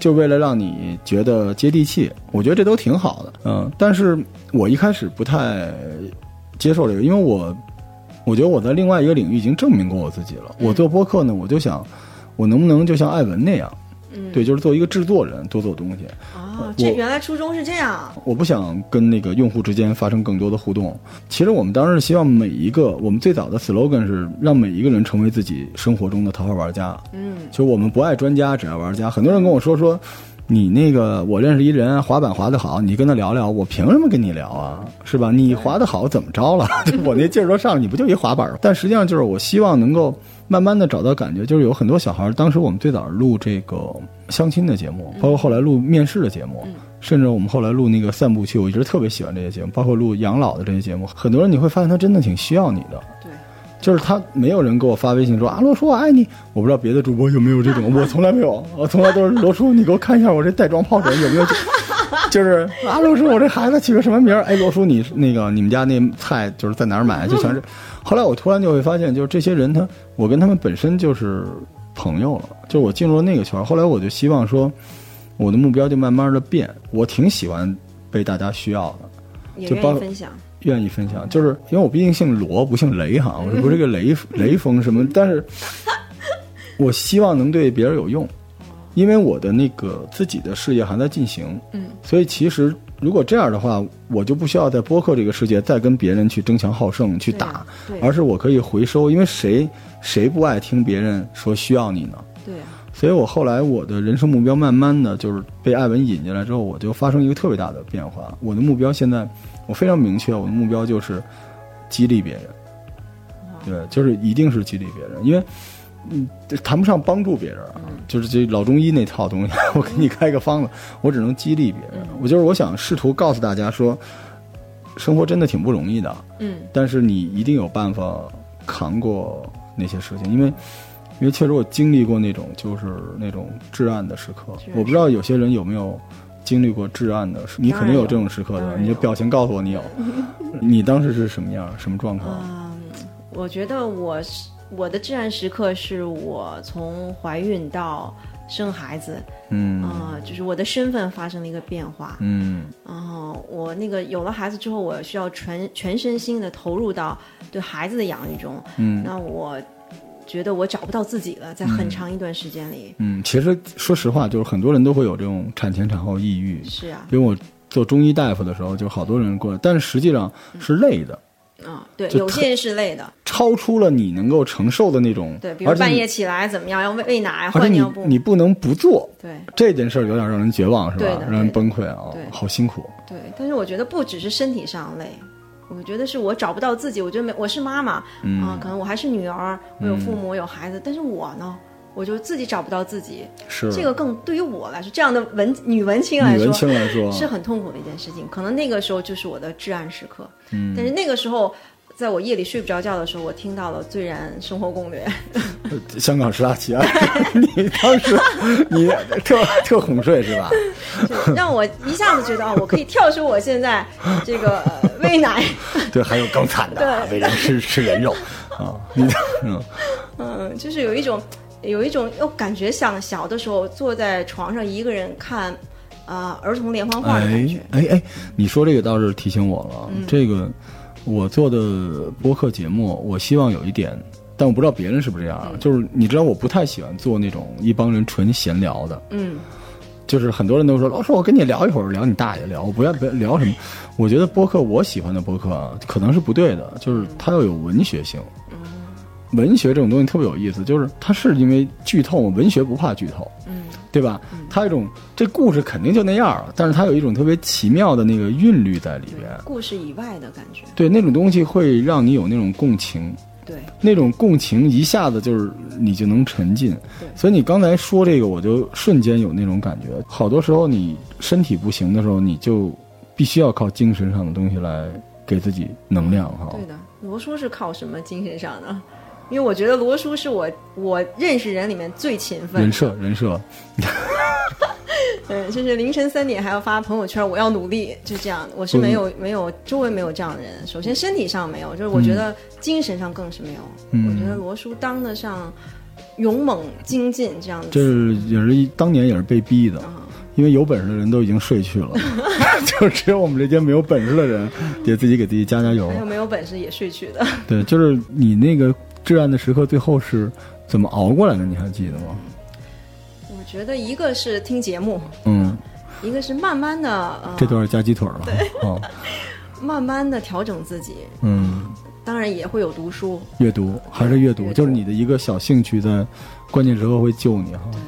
Speaker 1: 就为了让你觉得接地气。我觉得这都挺好的，嗯。但是我一开始不太接受这个，因为我我觉得我在另外一个领域已经证明过我自己了。我做播客呢，我就想，我能不能就像艾文那样，
Speaker 2: 嗯，
Speaker 1: 对，就是做一个制作人，多做东西。
Speaker 2: 哦，这原来初衷是这样，
Speaker 1: 我不想跟那个用户之间发生更多的互动。其实我们当时希望每一个，我们最早的 slogan 是让每一个人成为自己生活中的头号玩家。
Speaker 2: 嗯，
Speaker 1: 就我们不爱专家，只爱玩家。很多人跟我说说，你那个我认识一人滑板滑得好，你跟他聊聊，我凭什么跟你聊啊？是吧？你滑得好怎么着了？我那劲儿都上，你不就一滑板吗？但实际上就是我希望能够慢慢的找到感觉，就是有很多小孩儿，当时我们最早录这个相亲的节目，包括后来录面试的节目。甚至我们后来录那个散步去，我一直特别喜欢这些节目，包括录养老的这些节目。很多人你会发现他真的挺需要你的，
Speaker 2: 对，
Speaker 1: 就是他没有人给我发微信说啊，罗叔我爱你。我不知道别的主播有没有这种，我从来没有，我从来都是罗叔，你给我看一下我这袋装泡水有没有 就，是啊，罗叔我这孩子起个什么名儿？哎，罗叔你那个你们家那菜就是在哪儿买？就全是。后来我突然就会发现，就是这些人他，我跟他们本身就是朋友了，就我进入了那个圈儿。后来我就希望说，我的目标就慢慢的变，我挺喜欢被大家需要的。
Speaker 2: 也
Speaker 1: 就包
Speaker 2: 愿意分享，
Speaker 1: 愿意分享，就是因为我毕竟姓罗，不姓雷哈，我这不是个雷雷锋什么，但是 我希望能对别人有用，因为我的那个自己的事业还在进行，
Speaker 2: 嗯，
Speaker 1: 所以其实如果这样的话，我就不需要在播客这个世界再跟别人去争强好胜去打而是我可以回收，因为谁谁不爱听别人说需要你呢？
Speaker 2: 对啊，
Speaker 1: 所以我后来我的人生目标慢慢的就是被艾文引进来之后，我就发生一个特别大的变化。我的目标现在我非常明确，我的目标就是激励别人，对，就是一定是激励别人，因为嗯谈不上帮助别人啊，就是这老中医那套东西，我给你开个方子，我只能激励别人。我就是我想试图告诉大家说，生活真的挺不容易的，
Speaker 2: 嗯，
Speaker 1: 但是你一定有办法扛过那些事情，因为因为确实我经历过那种就是那种至暗的时刻，我不知道有些人有没有经历过至暗的时，你肯定有这种时刻的，你的表情告诉我你有，你当时是什么样，什么状况？
Speaker 2: 嗯，我觉得我是我的至暗时刻是我从怀孕到生孩子，
Speaker 1: 嗯。
Speaker 2: 啊、就是我的身份发生了一个变化。
Speaker 1: 嗯。
Speaker 2: 然后我那个有了孩子之后，我需要全全身心的投入到对孩子的养育中。
Speaker 1: 嗯。
Speaker 2: 那我觉得我找不到自己了，在很长一段时间里。
Speaker 1: 嗯，其实说实话，就是很多人都会有这种产前产后抑郁，
Speaker 2: 是啊，
Speaker 1: 因为我做中医大夫的时候，就好多人过来，但是实际上是累的。
Speaker 2: 啊、对，有些人是累的，
Speaker 1: 超出了你能够承受的那种，
Speaker 2: 对，比如半夜起来怎么样，要喂喂奶、换尿布，
Speaker 1: 你不能不做
Speaker 2: 对
Speaker 1: 这件事儿，有点让人绝望，是吧？让人崩溃啊
Speaker 2: 对，
Speaker 1: 好辛苦。
Speaker 2: 对。但是我觉得不只是身体上累，我觉得是我找不到自己。我觉得没，我是妈妈啊、
Speaker 1: 嗯
Speaker 2: 可能我还是女儿，我有父母，我有孩子，但是我呢，我就自己找不到自己。
Speaker 1: 是
Speaker 2: 这个更对于我来说，这样的文女文青来说，
Speaker 1: 女文青来说，
Speaker 2: 是很痛苦的一件事情。可能那个时候就是我的至暗时刻。
Speaker 1: 嗯
Speaker 2: 但是那个时候，在我夜里睡不着觉的时候，我听到了《醉然生活攻略》
Speaker 1: 香港十大奇案，你当时你特特哄睡是吧？
Speaker 2: 就让我一下子觉得啊，我可以跳出我现在这个呃喂奶，
Speaker 1: 对，还有更惨的啊，
Speaker 2: 对
Speaker 1: 为人吃 吃人肉啊，你嗯
Speaker 2: 嗯，就是有一种有一种又感觉像小的时候坐在床上一个人看啊、儿童连环画的感
Speaker 1: 哎
Speaker 2: 觉。
Speaker 1: 哎哎，你说这个倒是提醒我了。
Speaker 2: 嗯
Speaker 1: 这个我做的播客节目，我希望有一点，但我不知道别人是不是这样啊。
Speaker 2: 嗯
Speaker 1: 就是你知道，我不太喜欢做那种一帮人纯闲聊的。
Speaker 2: 嗯，
Speaker 1: 就是很多人都说，老师，我跟你聊一会儿，聊你大爷，聊我不要不要聊什么。我觉得播客，我喜欢的播客啊，可能是不对的，就是它要有文学性。文学这种东西特别有意思，就是它是因为剧透嘛，文学不怕剧透，
Speaker 2: 嗯，
Speaker 1: 对吧？它有一种这故事肯定就那样了，但是它有一种特别奇妙的那个韵律在里边，
Speaker 2: 故事以外的感觉。
Speaker 1: 对那种东西会让你有那种共情，
Speaker 2: 对，
Speaker 1: 那种共情一下子就是你就能沉浸
Speaker 2: 对。
Speaker 1: 所以你刚才说这个，我就瞬间有那种感觉。好多时候你身体不行的时候，你就必须要靠精神上的东西来给自己能量哈。
Speaker 2: 对的。罗叔是靠什么精神上的？因为我觉得罗叔是我我认识人里面最勤奋
Speaker 1: 人，设人设，
Speaker 2: 嗯，就是凌晨三点还要发朋友圈，我要努力，就这样。我是没有没有周围没有这样的人。首先身体上没有，就是我觉得精神上更是没有。
Speaker 1: 嗯
Speaker 2: 我觉得罗叔当得上勇猛精进这样
Speaker 1: 这
Speaker 2: 子。
Speaker 1: 是也是一当年也是被逼的，
Speaker 2: 啊
Speaker 1: 因为有本事的人都已经睡去了，就只有我们这些没有本事的人，得自己给自己加加油
Speaker 2: 还。有没有本事也睡去的。
Speaker 1: 对，就是你那个至暗的时刻，最后是怎么熬过来的？你还记得吗？
Speaker 2: 我觉得一个是听节目，
Speaker 1: 嗯，
Speaker 2: 一个是慢慢的呃，
Speaker 1: 这段加鸡腿了。哦，
Speaker 2: 慢慢的调整自己。
Speaker 1: 嗯，
Speaker 2: 当然也会有读书，
Speaker 1: 阅读还是阅读，就是你的一个小兴趣，在关键时刻会救你哈。
Speaker 2: 有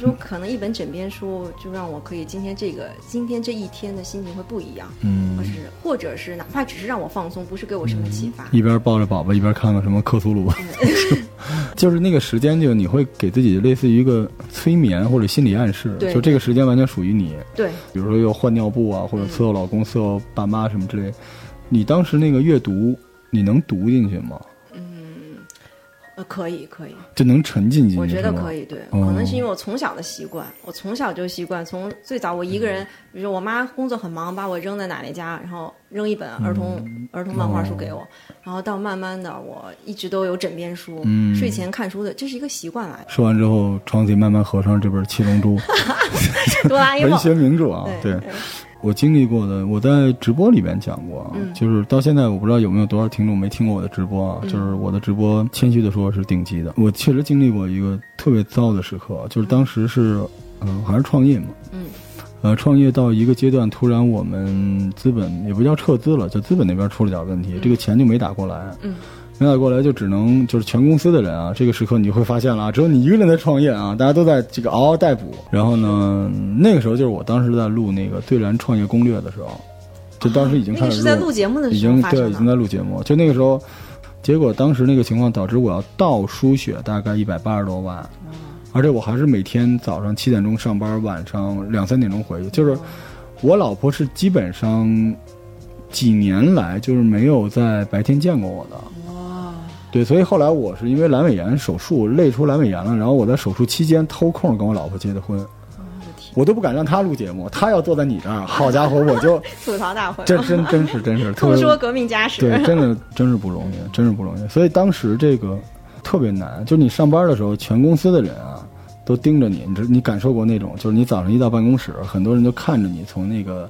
Speaker 2: 的时候可能一本枕边书就让我可以今天这个今天这一天的心情会不一样，
Speaker 1: 嗯
Speaker 2: 或，是或者是哪怕只是让我放松，不是给我什么启发。
Speaker 1: 一边抱着宝宝，一边看看什么克苏鲁，就是那个时间，就你会给自己类似于一个催眠或者心理暗示，就这个时间完全属于你。
Speaker 2: 对，
Speaker 1: 比如说要换尿布啊，或者伺候老公、伺候爸妈什么之类。你当时那个阅读，你能读进去吗？
Speaker 2: 呃，可以可以，
Speaker 1: 就能沉浸进去？
Speaker 2: 我觉得可以。对，
Speaker 1: 哦
Speaker 2: 可能是因为我从小的习惯，我从小就习惯，从最早我一个人，比如说我妈工作很忙，把我扔在奶奶家，然后扔一本儿童、
Speaker 1: 嗯
Speaker 2: 儿童漫画书
Speaker 1: 哦
Speaker 2: 给我，然后到慢慢的我一直都有枕边书，
Speaker 1: 嗯
Speaker 2: 睡前看书的，这是一个习惯来的。
Speaker 1: 说完之后，床底慢慢合上这本《七龙珠》
Speaker 2: 哆啦 A 梦，
Speaker 1: 文学名著啊。
Speaker 2: 对
Speaker 1: 对，我经历过的，我在直播里面讲过就是到现在我不知道有没有多少听众没听过我的直播啊。
Speaker 2: 嗯。
Speaker 1: 就是我的直播，谦虚的说是顶级的。我确实经历过一个特别糟的时刻，就是当时是，嗯、还是创业嘛，
Speaker 2: 嗯，
Speaker 1: 呃，创业到一个阶段，突然我们资本也不叫撤资了，就资本那边出了点问题，这个钱就没打过来，
Speaker 2: 嗯，
Speaker 1: 没打过来就只能就是全公司的人啊，这个时刻你就会发现了啊，只有你一个人在创业啊，大家都在这个嗷嗷待哺。然后呢，那个时候就是我当时在录那个《对燃创业攻略》的时候，就当时已经开始
Speaker 2: 那个是在录节目的
Speaker 1: 已
Speaker 2: 时候
Speaker 1: 经对已经。在录节目，就那个时候，结果当时那个情况导致我要倒输血大概一百八十多万，而且我还是每天早上七点钟上班，晚上两三点钟回去，就是我老婆是基本上几年来就是没有在白天见过我的。
Speaker 2: 哇，
Speaker 1: 对，所以后来我是因为阑尾炎手术累出阑尾炎了，然后我在手术期间偷空跟我老婆结的婚，
Speaker 2: 我
Speaker 1: 都不敢让她录节目，她要坐在你这儿，好家伙，我就
Speaker 2: 吐槽大会，
Speaker 1: 这真真是真是 特别
Speaker 2: 说革命家史。
Speaker 1: 对，真的真是不容易，真是不容易。所以当时这个特别难，就是你上班的时候，全公司的人啊都盯着你，你知你感受过那种，就是你早上一到办公室，很多人都看着你从那个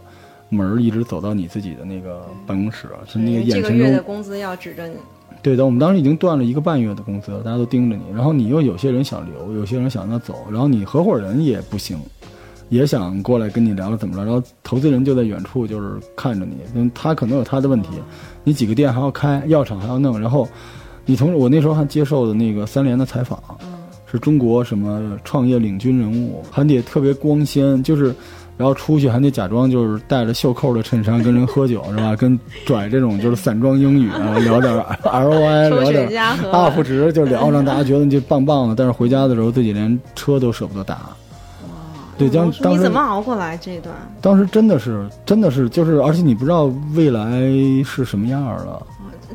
Speaker 1: 门儿一直走到你自己的那个办公室，是那个眼神
Speaker 2: 个月的，工资要指着你，
Speaker 1: 对的。我们当时已经断了一个半月的工资了，大家都盯着你，然后你又有些人想留，有些人想让他走，然后你合伙人也不行。也想过来跟你聊聊怎么着，然后投资人就在远处就是看着你，嗯，他可能有他的问题，你几个店还要开，药厂还要弄，然后你同我那时候还接受的那个三联的采访，是中国什么创业领军人物，还得特别光鲜，就是。然后出去还得假装就是带着袖扣的衬衫跟人喝酒是吧？跟拽这种就是散装英语啊，聊点 ROI，
Speaker 2: 抽
Speaker 1: 聊点 UP 值，就聊让大家觉得你这棒棒的。但是回家的时候自己连车都舍不得打。对，当当时
Speaker 2: 你怎么熬过来这一段？
Speaker 1: 当时真的是，真的是，就是，而且你不知道未来是什么样儿的。
Speaker 2: 哦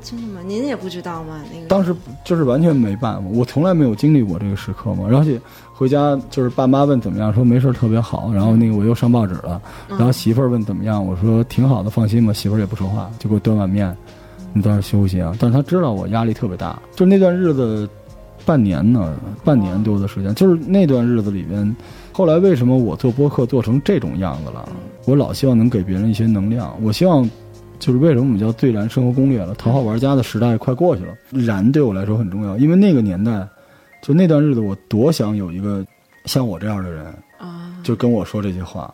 Speaker 2: 真的吗？您也不知道吗？那个
Speaker 1: 当时就是完全没办法，我从来没有经历过这个时刻嘛。而且回家就是爸妈问怎么样，说没事儿特别好。然后那个我又上报纸了，然后媳妇儿问怎么样，我说挺好的，放心吧。媳妇儿也不说话，就给我端碗面，你在那休息啊。但是她知道我压力特别大，就那段日子，半年呢，半年多的时间，就是那段日子里边。后来为什么我做播客做成这种样子了？我老希望能给别人一些能量，我希望。就是为什么我们叫“最燃生活攻略”了？头号玩家的时代快过去了，燃对我来说很重要，因为那个年代，就那段日子，我多想有一个像我这样的人，
Speaker 2: 啊，
Speaker 1: 就跟我说这些话，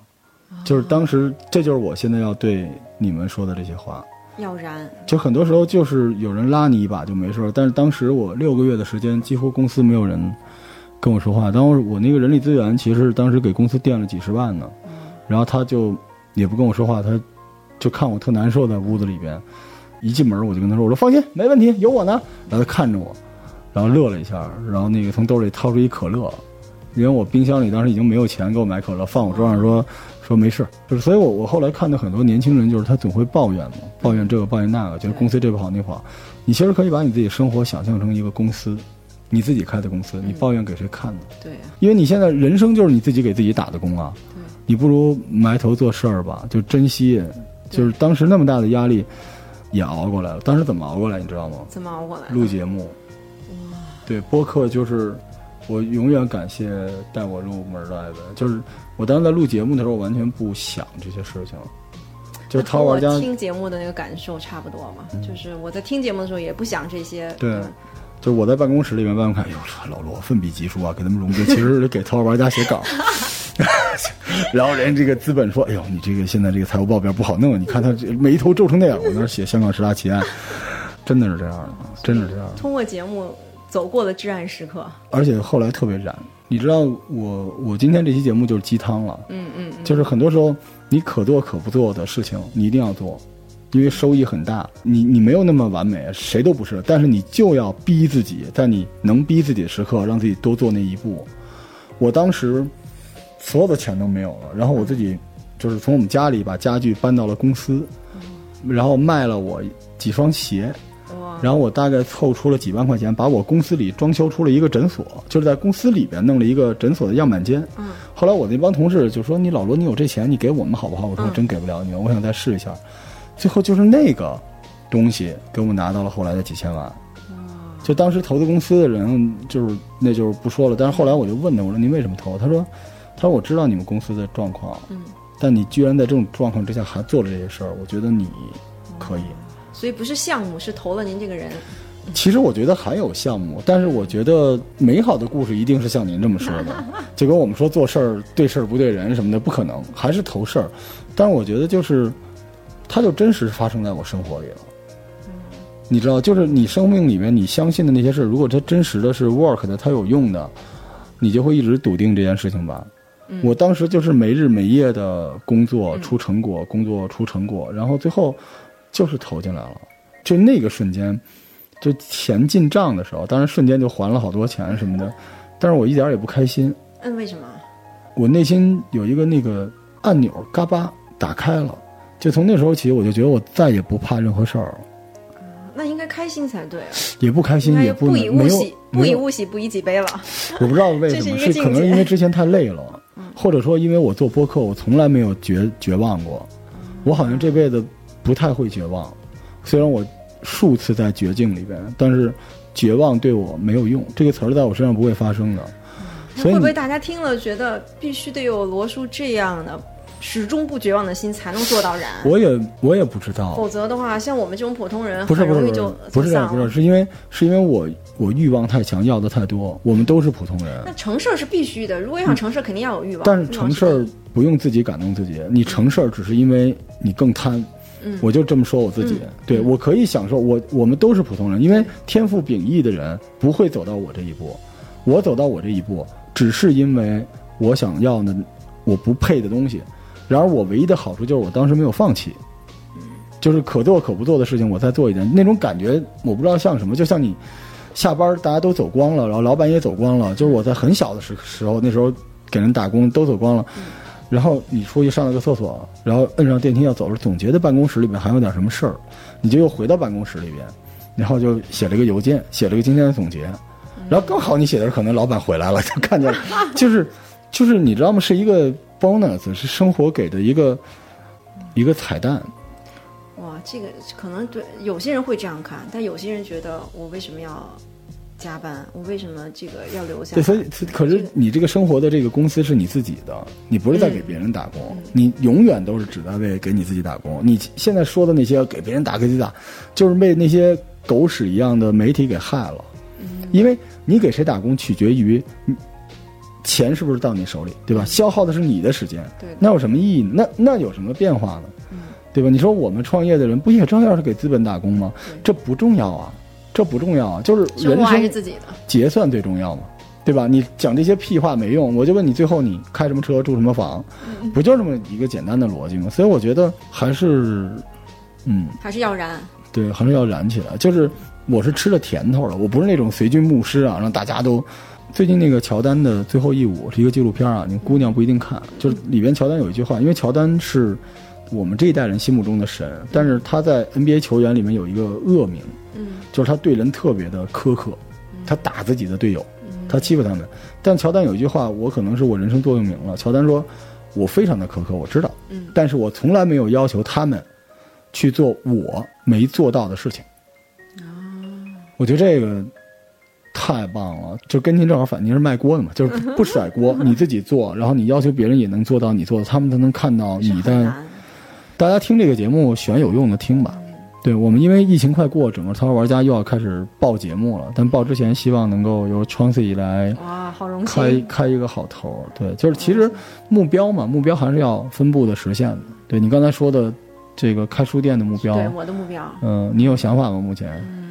Speaker 1: 就是当时，这就是我现在要对你们说的这些话。
Speaker 2: 要然，
Speaker 1: 就很多时候就是有人拉你一把就没事了，但是当时我六个月的时间，几乎公司没有人跟我说话。当时我那个人力资源其实当时给公司垫了几十万呢，然后他就也不跟我说话，他就看我特难受，在屋子里边，一进门我就跟他说：“我说放心，没问题，有我呢。”然后他看着我，然后乐了一下，然后那个从兜里掏出一可乐，因为我冰箱里当时已经没有钱给我买可乐，放我桌上说说没事，就是所以我我后来看到很多年轻人，就是他总会抱怨嘛，抱怨这个抱怨那个，觉得公司这不好那不好。你其实可以把你自己生活想象成一个公司，你自己开的公司，你抱怨给谁看呢？
Speaker 2: 对呀，
Speaker 1: 因为你现在人生就是你自己给自己打的工啊，你不如埋头做事儿吧，就珍惜。就是当时那么大的压力，也熬过来了。当时怎么熬过来，你知道吗？
Speaker 2: 怎么熬过来？
Speaker 1: 录节目，对播客就是我永远感谢带我入门的艾文。就是我当时在录节目的时候，完全不想这些事情。就是
Speaker 2: 和我
Speaker 1: 淘玩家，
Speaker 2: 听节目的那个感受差不多嘛，就是我在听节目的时候也不想这些，
Speaker 1: 对
Speaker 2: 吧
Speaker 1: 就是我在办公室里面办公看，哎呦，老罗奋笔疾书啊，给他们融资，其实是给淘宝玩家写稿。然后人这个资本说：“哎呦，你这个现在这个财务报表不好弄，你看他这眉头皱成那样。”我那儿写香港十大奇案，真的是这样的，真的是这样的。
Speaker 2: 通过节目走过的至暗时刻，
Speaker 1: 而且后来特别燃，你知道我我今天这期节目就是鸡汤了，
Speaker 2: 嗯嗯，
Speaker 1: 就是很多时候你可做可不做的事情，你一定要做，因为收益很大。你你没有那么完美，谁都不是，但是你就要逼自己，在你能逼自己的时刻，让自己多做那一步。我当时所有的钱都没有了，然后我自己就是从我们家里把家具搬到了公司，然后卖了我几双鞋，
Speaker 2: 哇，
Speaker 1: 然后我大概凑出了几万块钱，把我公司里装修出了一个诊所，就是在公司里边弄了一个诊所的样板间。
Speaker 2: 嗯，
Speaker 1: 后来我那帮同事就说：“你老罗，你有这钱，你给我们好不好？”我说：“
Speaker 2: 嗯
Speaker 1: 我真给不了你们，我想再试一下。”最后就是那个东西给我们拿到了后来的几千万。就当时投资公司的人，就是那就是不说了。但是后来我就问他，我说：“您为什么投？”他说：“他说我知道你们公司的状况，
Speaker 2: 嗯，
Speaker 1: 但你居然在这种状况之下还做了这些事儿，我觉得你可以。”
Speaker 2: 所以不是项目，是投了您这个人，
Speaker 1: 其实我觉得还有项目，但是我觉得美好的故事一定是像您这么说的，就跟我们说做事儿对事儿不对人什么的不可能，还是投事儿。但是我觉得就是，它就真实发生在我生活里了。你知道，就是你生命里面你相信的那些事儿，如果它真实的是 work 的，它有用的，你就会一直笃定这件事情吧。我当时就是没日没夜的工作出成果，工作出成果，然后最后就是投进来了。就那个瞬间，就钱进账的时候，当然瞬间就还了好多钱什么的，但是我一点儿也不开心。
Speaker 2: 嗯，为什么？
Speaker 1: 我内心有一个那个按钮，嘎巴打开了。就从那时候起，我就觉得我再也不怕任何事儿了，
Speaker 2: 那应该开心才对啊！
Speaker 1: 也不开心，也不
Speaker 2: 不以物喜，不以物喜，不以己悲了。
Speaker 1: 我不知道为什么，
Speaker 2: 是
Speaker 1: 是可能因为之前太累了，或者说因为我做播客，我从来没有绝绝望过。我好像这辈子不太会绝望，虽然我数次在绝境里边，但是绝望对我没有用。这个词儿在我身上不会发生的。所以
Speaker 2: 会不会大家听了觉得必须得有罗叔这样的始终不绝望的心才能做到燃？
Speaker 1: 我也我也不知道，
Speaker 2: 否则的话，像我们这种普通人，
Speaker 1: 不是不是不是
Speaker 2: 很容易就
Speaker 1: 不是这样，不是是因为是因为我我欲望太强，要的太多。我们都是普通人，
Speaker 2: 那成事儿是必须的，如果要想成事儿，肯定要有欲望。
Speaker 1: 但是成事儿不用自己感动自己，你成事儿只是因为你更贪。
Speaker 2: 嗯。
Speaker 1: 我就这么说我自己，对我可以享受。我我们都是普通人，因为天赋秉异的人不会走到我这一步，我走到我这一步，只是因为我想要的我不配的东西。然而我唯一的好处就是我当时没有放弃，就是可做可不做的事情我再做一点，那种感觉我不知道像什么，就像你下班大家都走光了，然后老板也走光了，就是我在很小的时时候，那时候给人打工都走光了。然后你出去上了个厕所，然后摁上电梯要走了，总觉得办公室里面还有点什么事儿，你就又回到办公室里边，然后就写了一个邮件，写了个今天的总结，然后刚好你写的是可能老板回来了，就看见了，就是就是你知道吗？是一个 bonus，是生活给的一个一个彩蛋。
Speaker 2: 哇，这个可能对有些人会这样看，但有些人觉得我为什么要加班？我为什么这个要留下
Speaker 1: 对，所以可是你这个生活的这个公司是你自己的，你不是在给别人打工，你永远都是只在为给你自己打工。你现在说的那些给别人打给自己打，就是被那些狗屎一样的媒体给害了。因为你给谁打工取决于你钱是不是到你手里，对吧？消耗的是你的时间，
Speaker 2: 对
Speaker 1: 那有什么意义呢？那那有什么变化呢？对吧？你说我们创业的人不也照样是给资本打工吗？这不重要啊，这不重要啊，就是人
Speaker 2: 生还是自己的。
Speaker 1: 结算最重要嘛，对吧？你讲这些屁话没用，我就问你，最后你开什么车，住什么房，不就这么一个简单的逻辑吗？所以我觉得还是，嗯，
Speaker 2: 还是要燃。
Speaker 1: 对，还是要燃起来。就是我是吃了甜头了，我不是那种随军牧师啊，让大家都。最近那个乔丹的最后一舞是一个纪录片啊，你姑娘不一定看，就是里边乔丹有一句话，因为乔丹是我们这一代人心目中的神，但是他在 NBA 球员里面有一个恶名，
Speaker 2: 嗯
Speaker 1: 就是他对人特别的苛刻，他打自己的队友，他欺负他们。但乔丹有一句话，我可能是我人生座右铭了。乔丹说：“我非常的苛刻，我知道，
Speaker 2: 嗯
Speaker 1: 但是我从来没有要求他们去做我没做到的事情。”我觉得这个太棒了，就跟您正好反，您是卖锅的嘛，就是不甩锅，你自己做，然后你要求别人也能做到你做的，他们才能看到你的。大家听这个节目选有用的听吧。对我们，因为疫情快过，整个淘宝玩家又要开始报节目了。但报之前，希望能够由 Chauncey 来
Speaker 2: 哇，好荣
Speaker 1: 开
Speaker 2: 幸！
Speaker 1: 开开一个好头儿。对，就是其实目标嘛，目标还是要分步的实现的。对你刚才说的这个开书店的目标，
Speaker 2: 对我的目标，
Speaker 1: 嗯、你有想法吗？目前？
Speaker 2: 嗯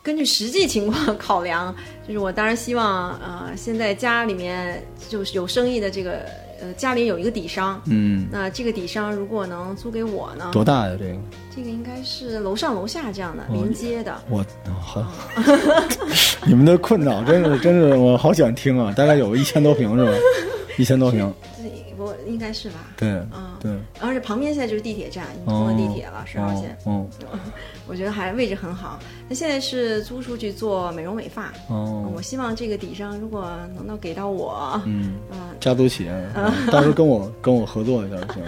Speaker 2: 根据实际情况考量，就是我当然希望，呃，现在家里面就是有生意的这个，呃，家里有一个底商。
Speaker 1: 嗯，
Speaker 2: 那这个底商如果能租给我呢？
Speaker 1: 多大呀？这个
Speaker 2: 这个应该是楼上楼下这样的
Speaker 1: 哦
Speaker 2: 临街的。
Speaker 1: 我哦好，你们的困扰真是真是我好想听啊！大概有一千多平是吧？一千多平，
Speaker 2: 应该是吧？
Speaker 1: 对，
Speaker 2: 嗯，
Speaker 1: 对，
Speaker 2: 而且旁边现在就是地铁站，已经通了地铁了，十号线，
Speaker 1: 嗯
Speaker 2: 我觉得还位置很好。那现在是租出去做美容美发，
Speaker 1: 哦
Speaker 2: 我希望这个底商如果能够给到我，
Speaker 1: 嗯，
Speaker 2: 嗯，
Speaker 1: 家族企业，嗯到时候跟我跟我合作一下就行。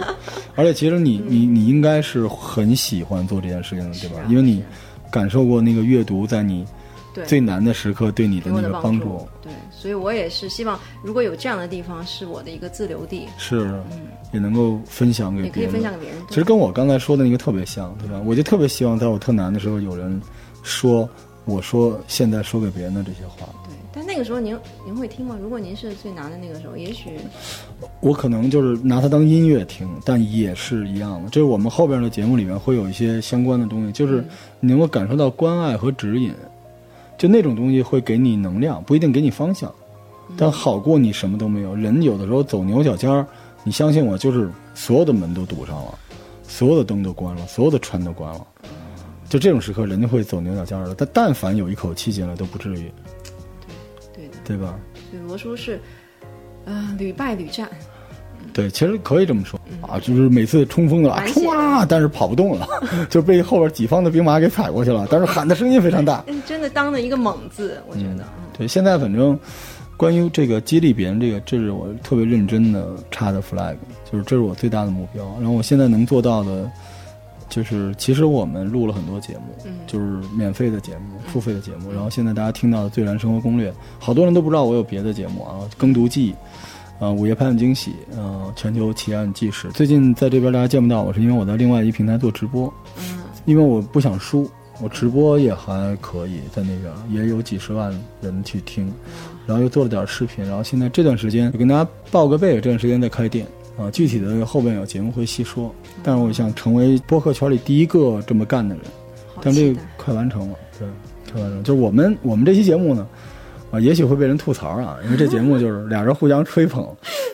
Speaker 1: 而且其实你你你应该是很喜欢做这件事情的，对吧？因为你感受过那个阅读在你
Speaker 2: 对，
Speaker 1: 最难的时刻对你的那个帮
Speaker 2: 助。对，所以我也是希望，如果有这样的地方，是我的一个自留地，
Speaker 1: 是也能够分享给
Speaker 2: 嗯也可以。分享给别人。
Speaker 1: 其实跟我刚才说的那个特别像，对吧？我就特别希望在我特难的时候，有人说我说现在说给别人的这些话。
Speaker 2: 对，但那个时候您您会听吗？如果您是最难的那个时候，也许
Speaker 1: 我可能就是拿它当音乐听，但也是一样的。就是我们后边的节目里面会有一些相关的东西，就是你能够感受到关爱和指引，就那种东西会给你能量，不一定给你方向，但好过你什么都没有。人有的时候走牛角尖儿，你相信我，就是所有的门都堵上了，所有的灯都关了，所有的船都关了。就这种时刻，人家会走牛角尖儿的。但但凡有一口气进来，都不至于，
Speaker 2: 对的，
Speaker 1: 对吧？
Speaker 2: 对罗叔是啊、屡败屡战，
Speaker 1: 对，其实可以这么说啊，就是每次冲锋的啊冲啊，但是跑不动了，就被后边己方的兵马给踩过去了，但是喊的声音非常大。
Speaker 2: 嗯真的当了一个猛字，我觉得，嗯
Speaker 1: 对，现在反正关于这个激励别人这个，这是我特别认真的插的 flag，就是这是我最大的目标。然后我现在能做到的，就是其实我们录了很多节目，
Speaker 2: 嗯
Speaker 1: 就是免费的节目、付费的节目。然后现在大家听到的《最燃生活攻略》，好多人都不知道我有别的节目啊，《耕读记》。呃，午夜拍案惊喜，呃，全球奇案纪实。最近在这边大家见不到我，是因为我在另外一平台做直播，
Speaker 2: 嗯
Speaker 1: 因为我不想输，我直播也还可以，在那边也有几十万人去听，然后又做了点视频，然后现在这段时间就跟大家报个备，这段时间在开店啊，具体的后边有节目会细说，但是我想成为播客圈里第一个这么干的人，但这个。快完成了，对，快完成了，就是我们我们这期节目呢。啊，也许会被人吐槽啊，因为这节目就是 俩人互相吹捧。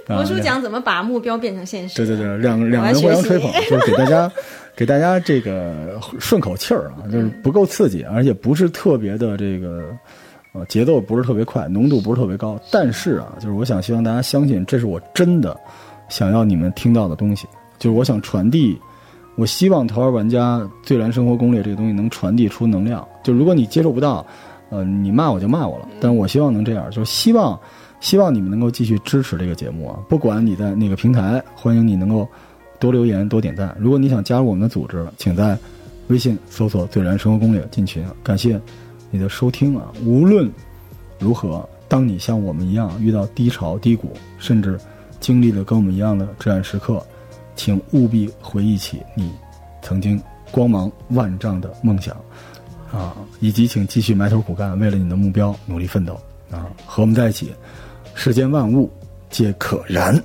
Speaker 1: 啊
Speaker 2: 罗叔讲怎么把目标变成现实？
Speaker 1: 对对对，两两人互相吹捧，就是给大家 给大家这个顺口气儿啊，就是不够刺激，而且不是特别的这个呃节奏不是特别快，浓度不是特别高。但是啊，就是我想希望大家相信，这是我真的想要你们听到的东西，就是我想传递。我希望《头号玩家最燃生活攻略》这个东西能传递出能量。就如果你接受不到，呃，你骂我就骂我了，但是我希望能这样，就希望希望你们能够继续支持这个节目啊！不管你在哪个平台，欢迎你能够多留言、多点赞。如果你想加入我们的组织，请在微信搜索“最燃生活攻略”进群。感谢你的收听啊！无论如何，当你像我们一样遇到低潮、低谷，甚至经历了跟我们一样的至暗时刻，请务必回忆起你曾经光芒万丈的梦想。啊，以及请继续埋头苦干，为了你的目标努力奋斗啊！和我们在一起，世间万物皆可燃。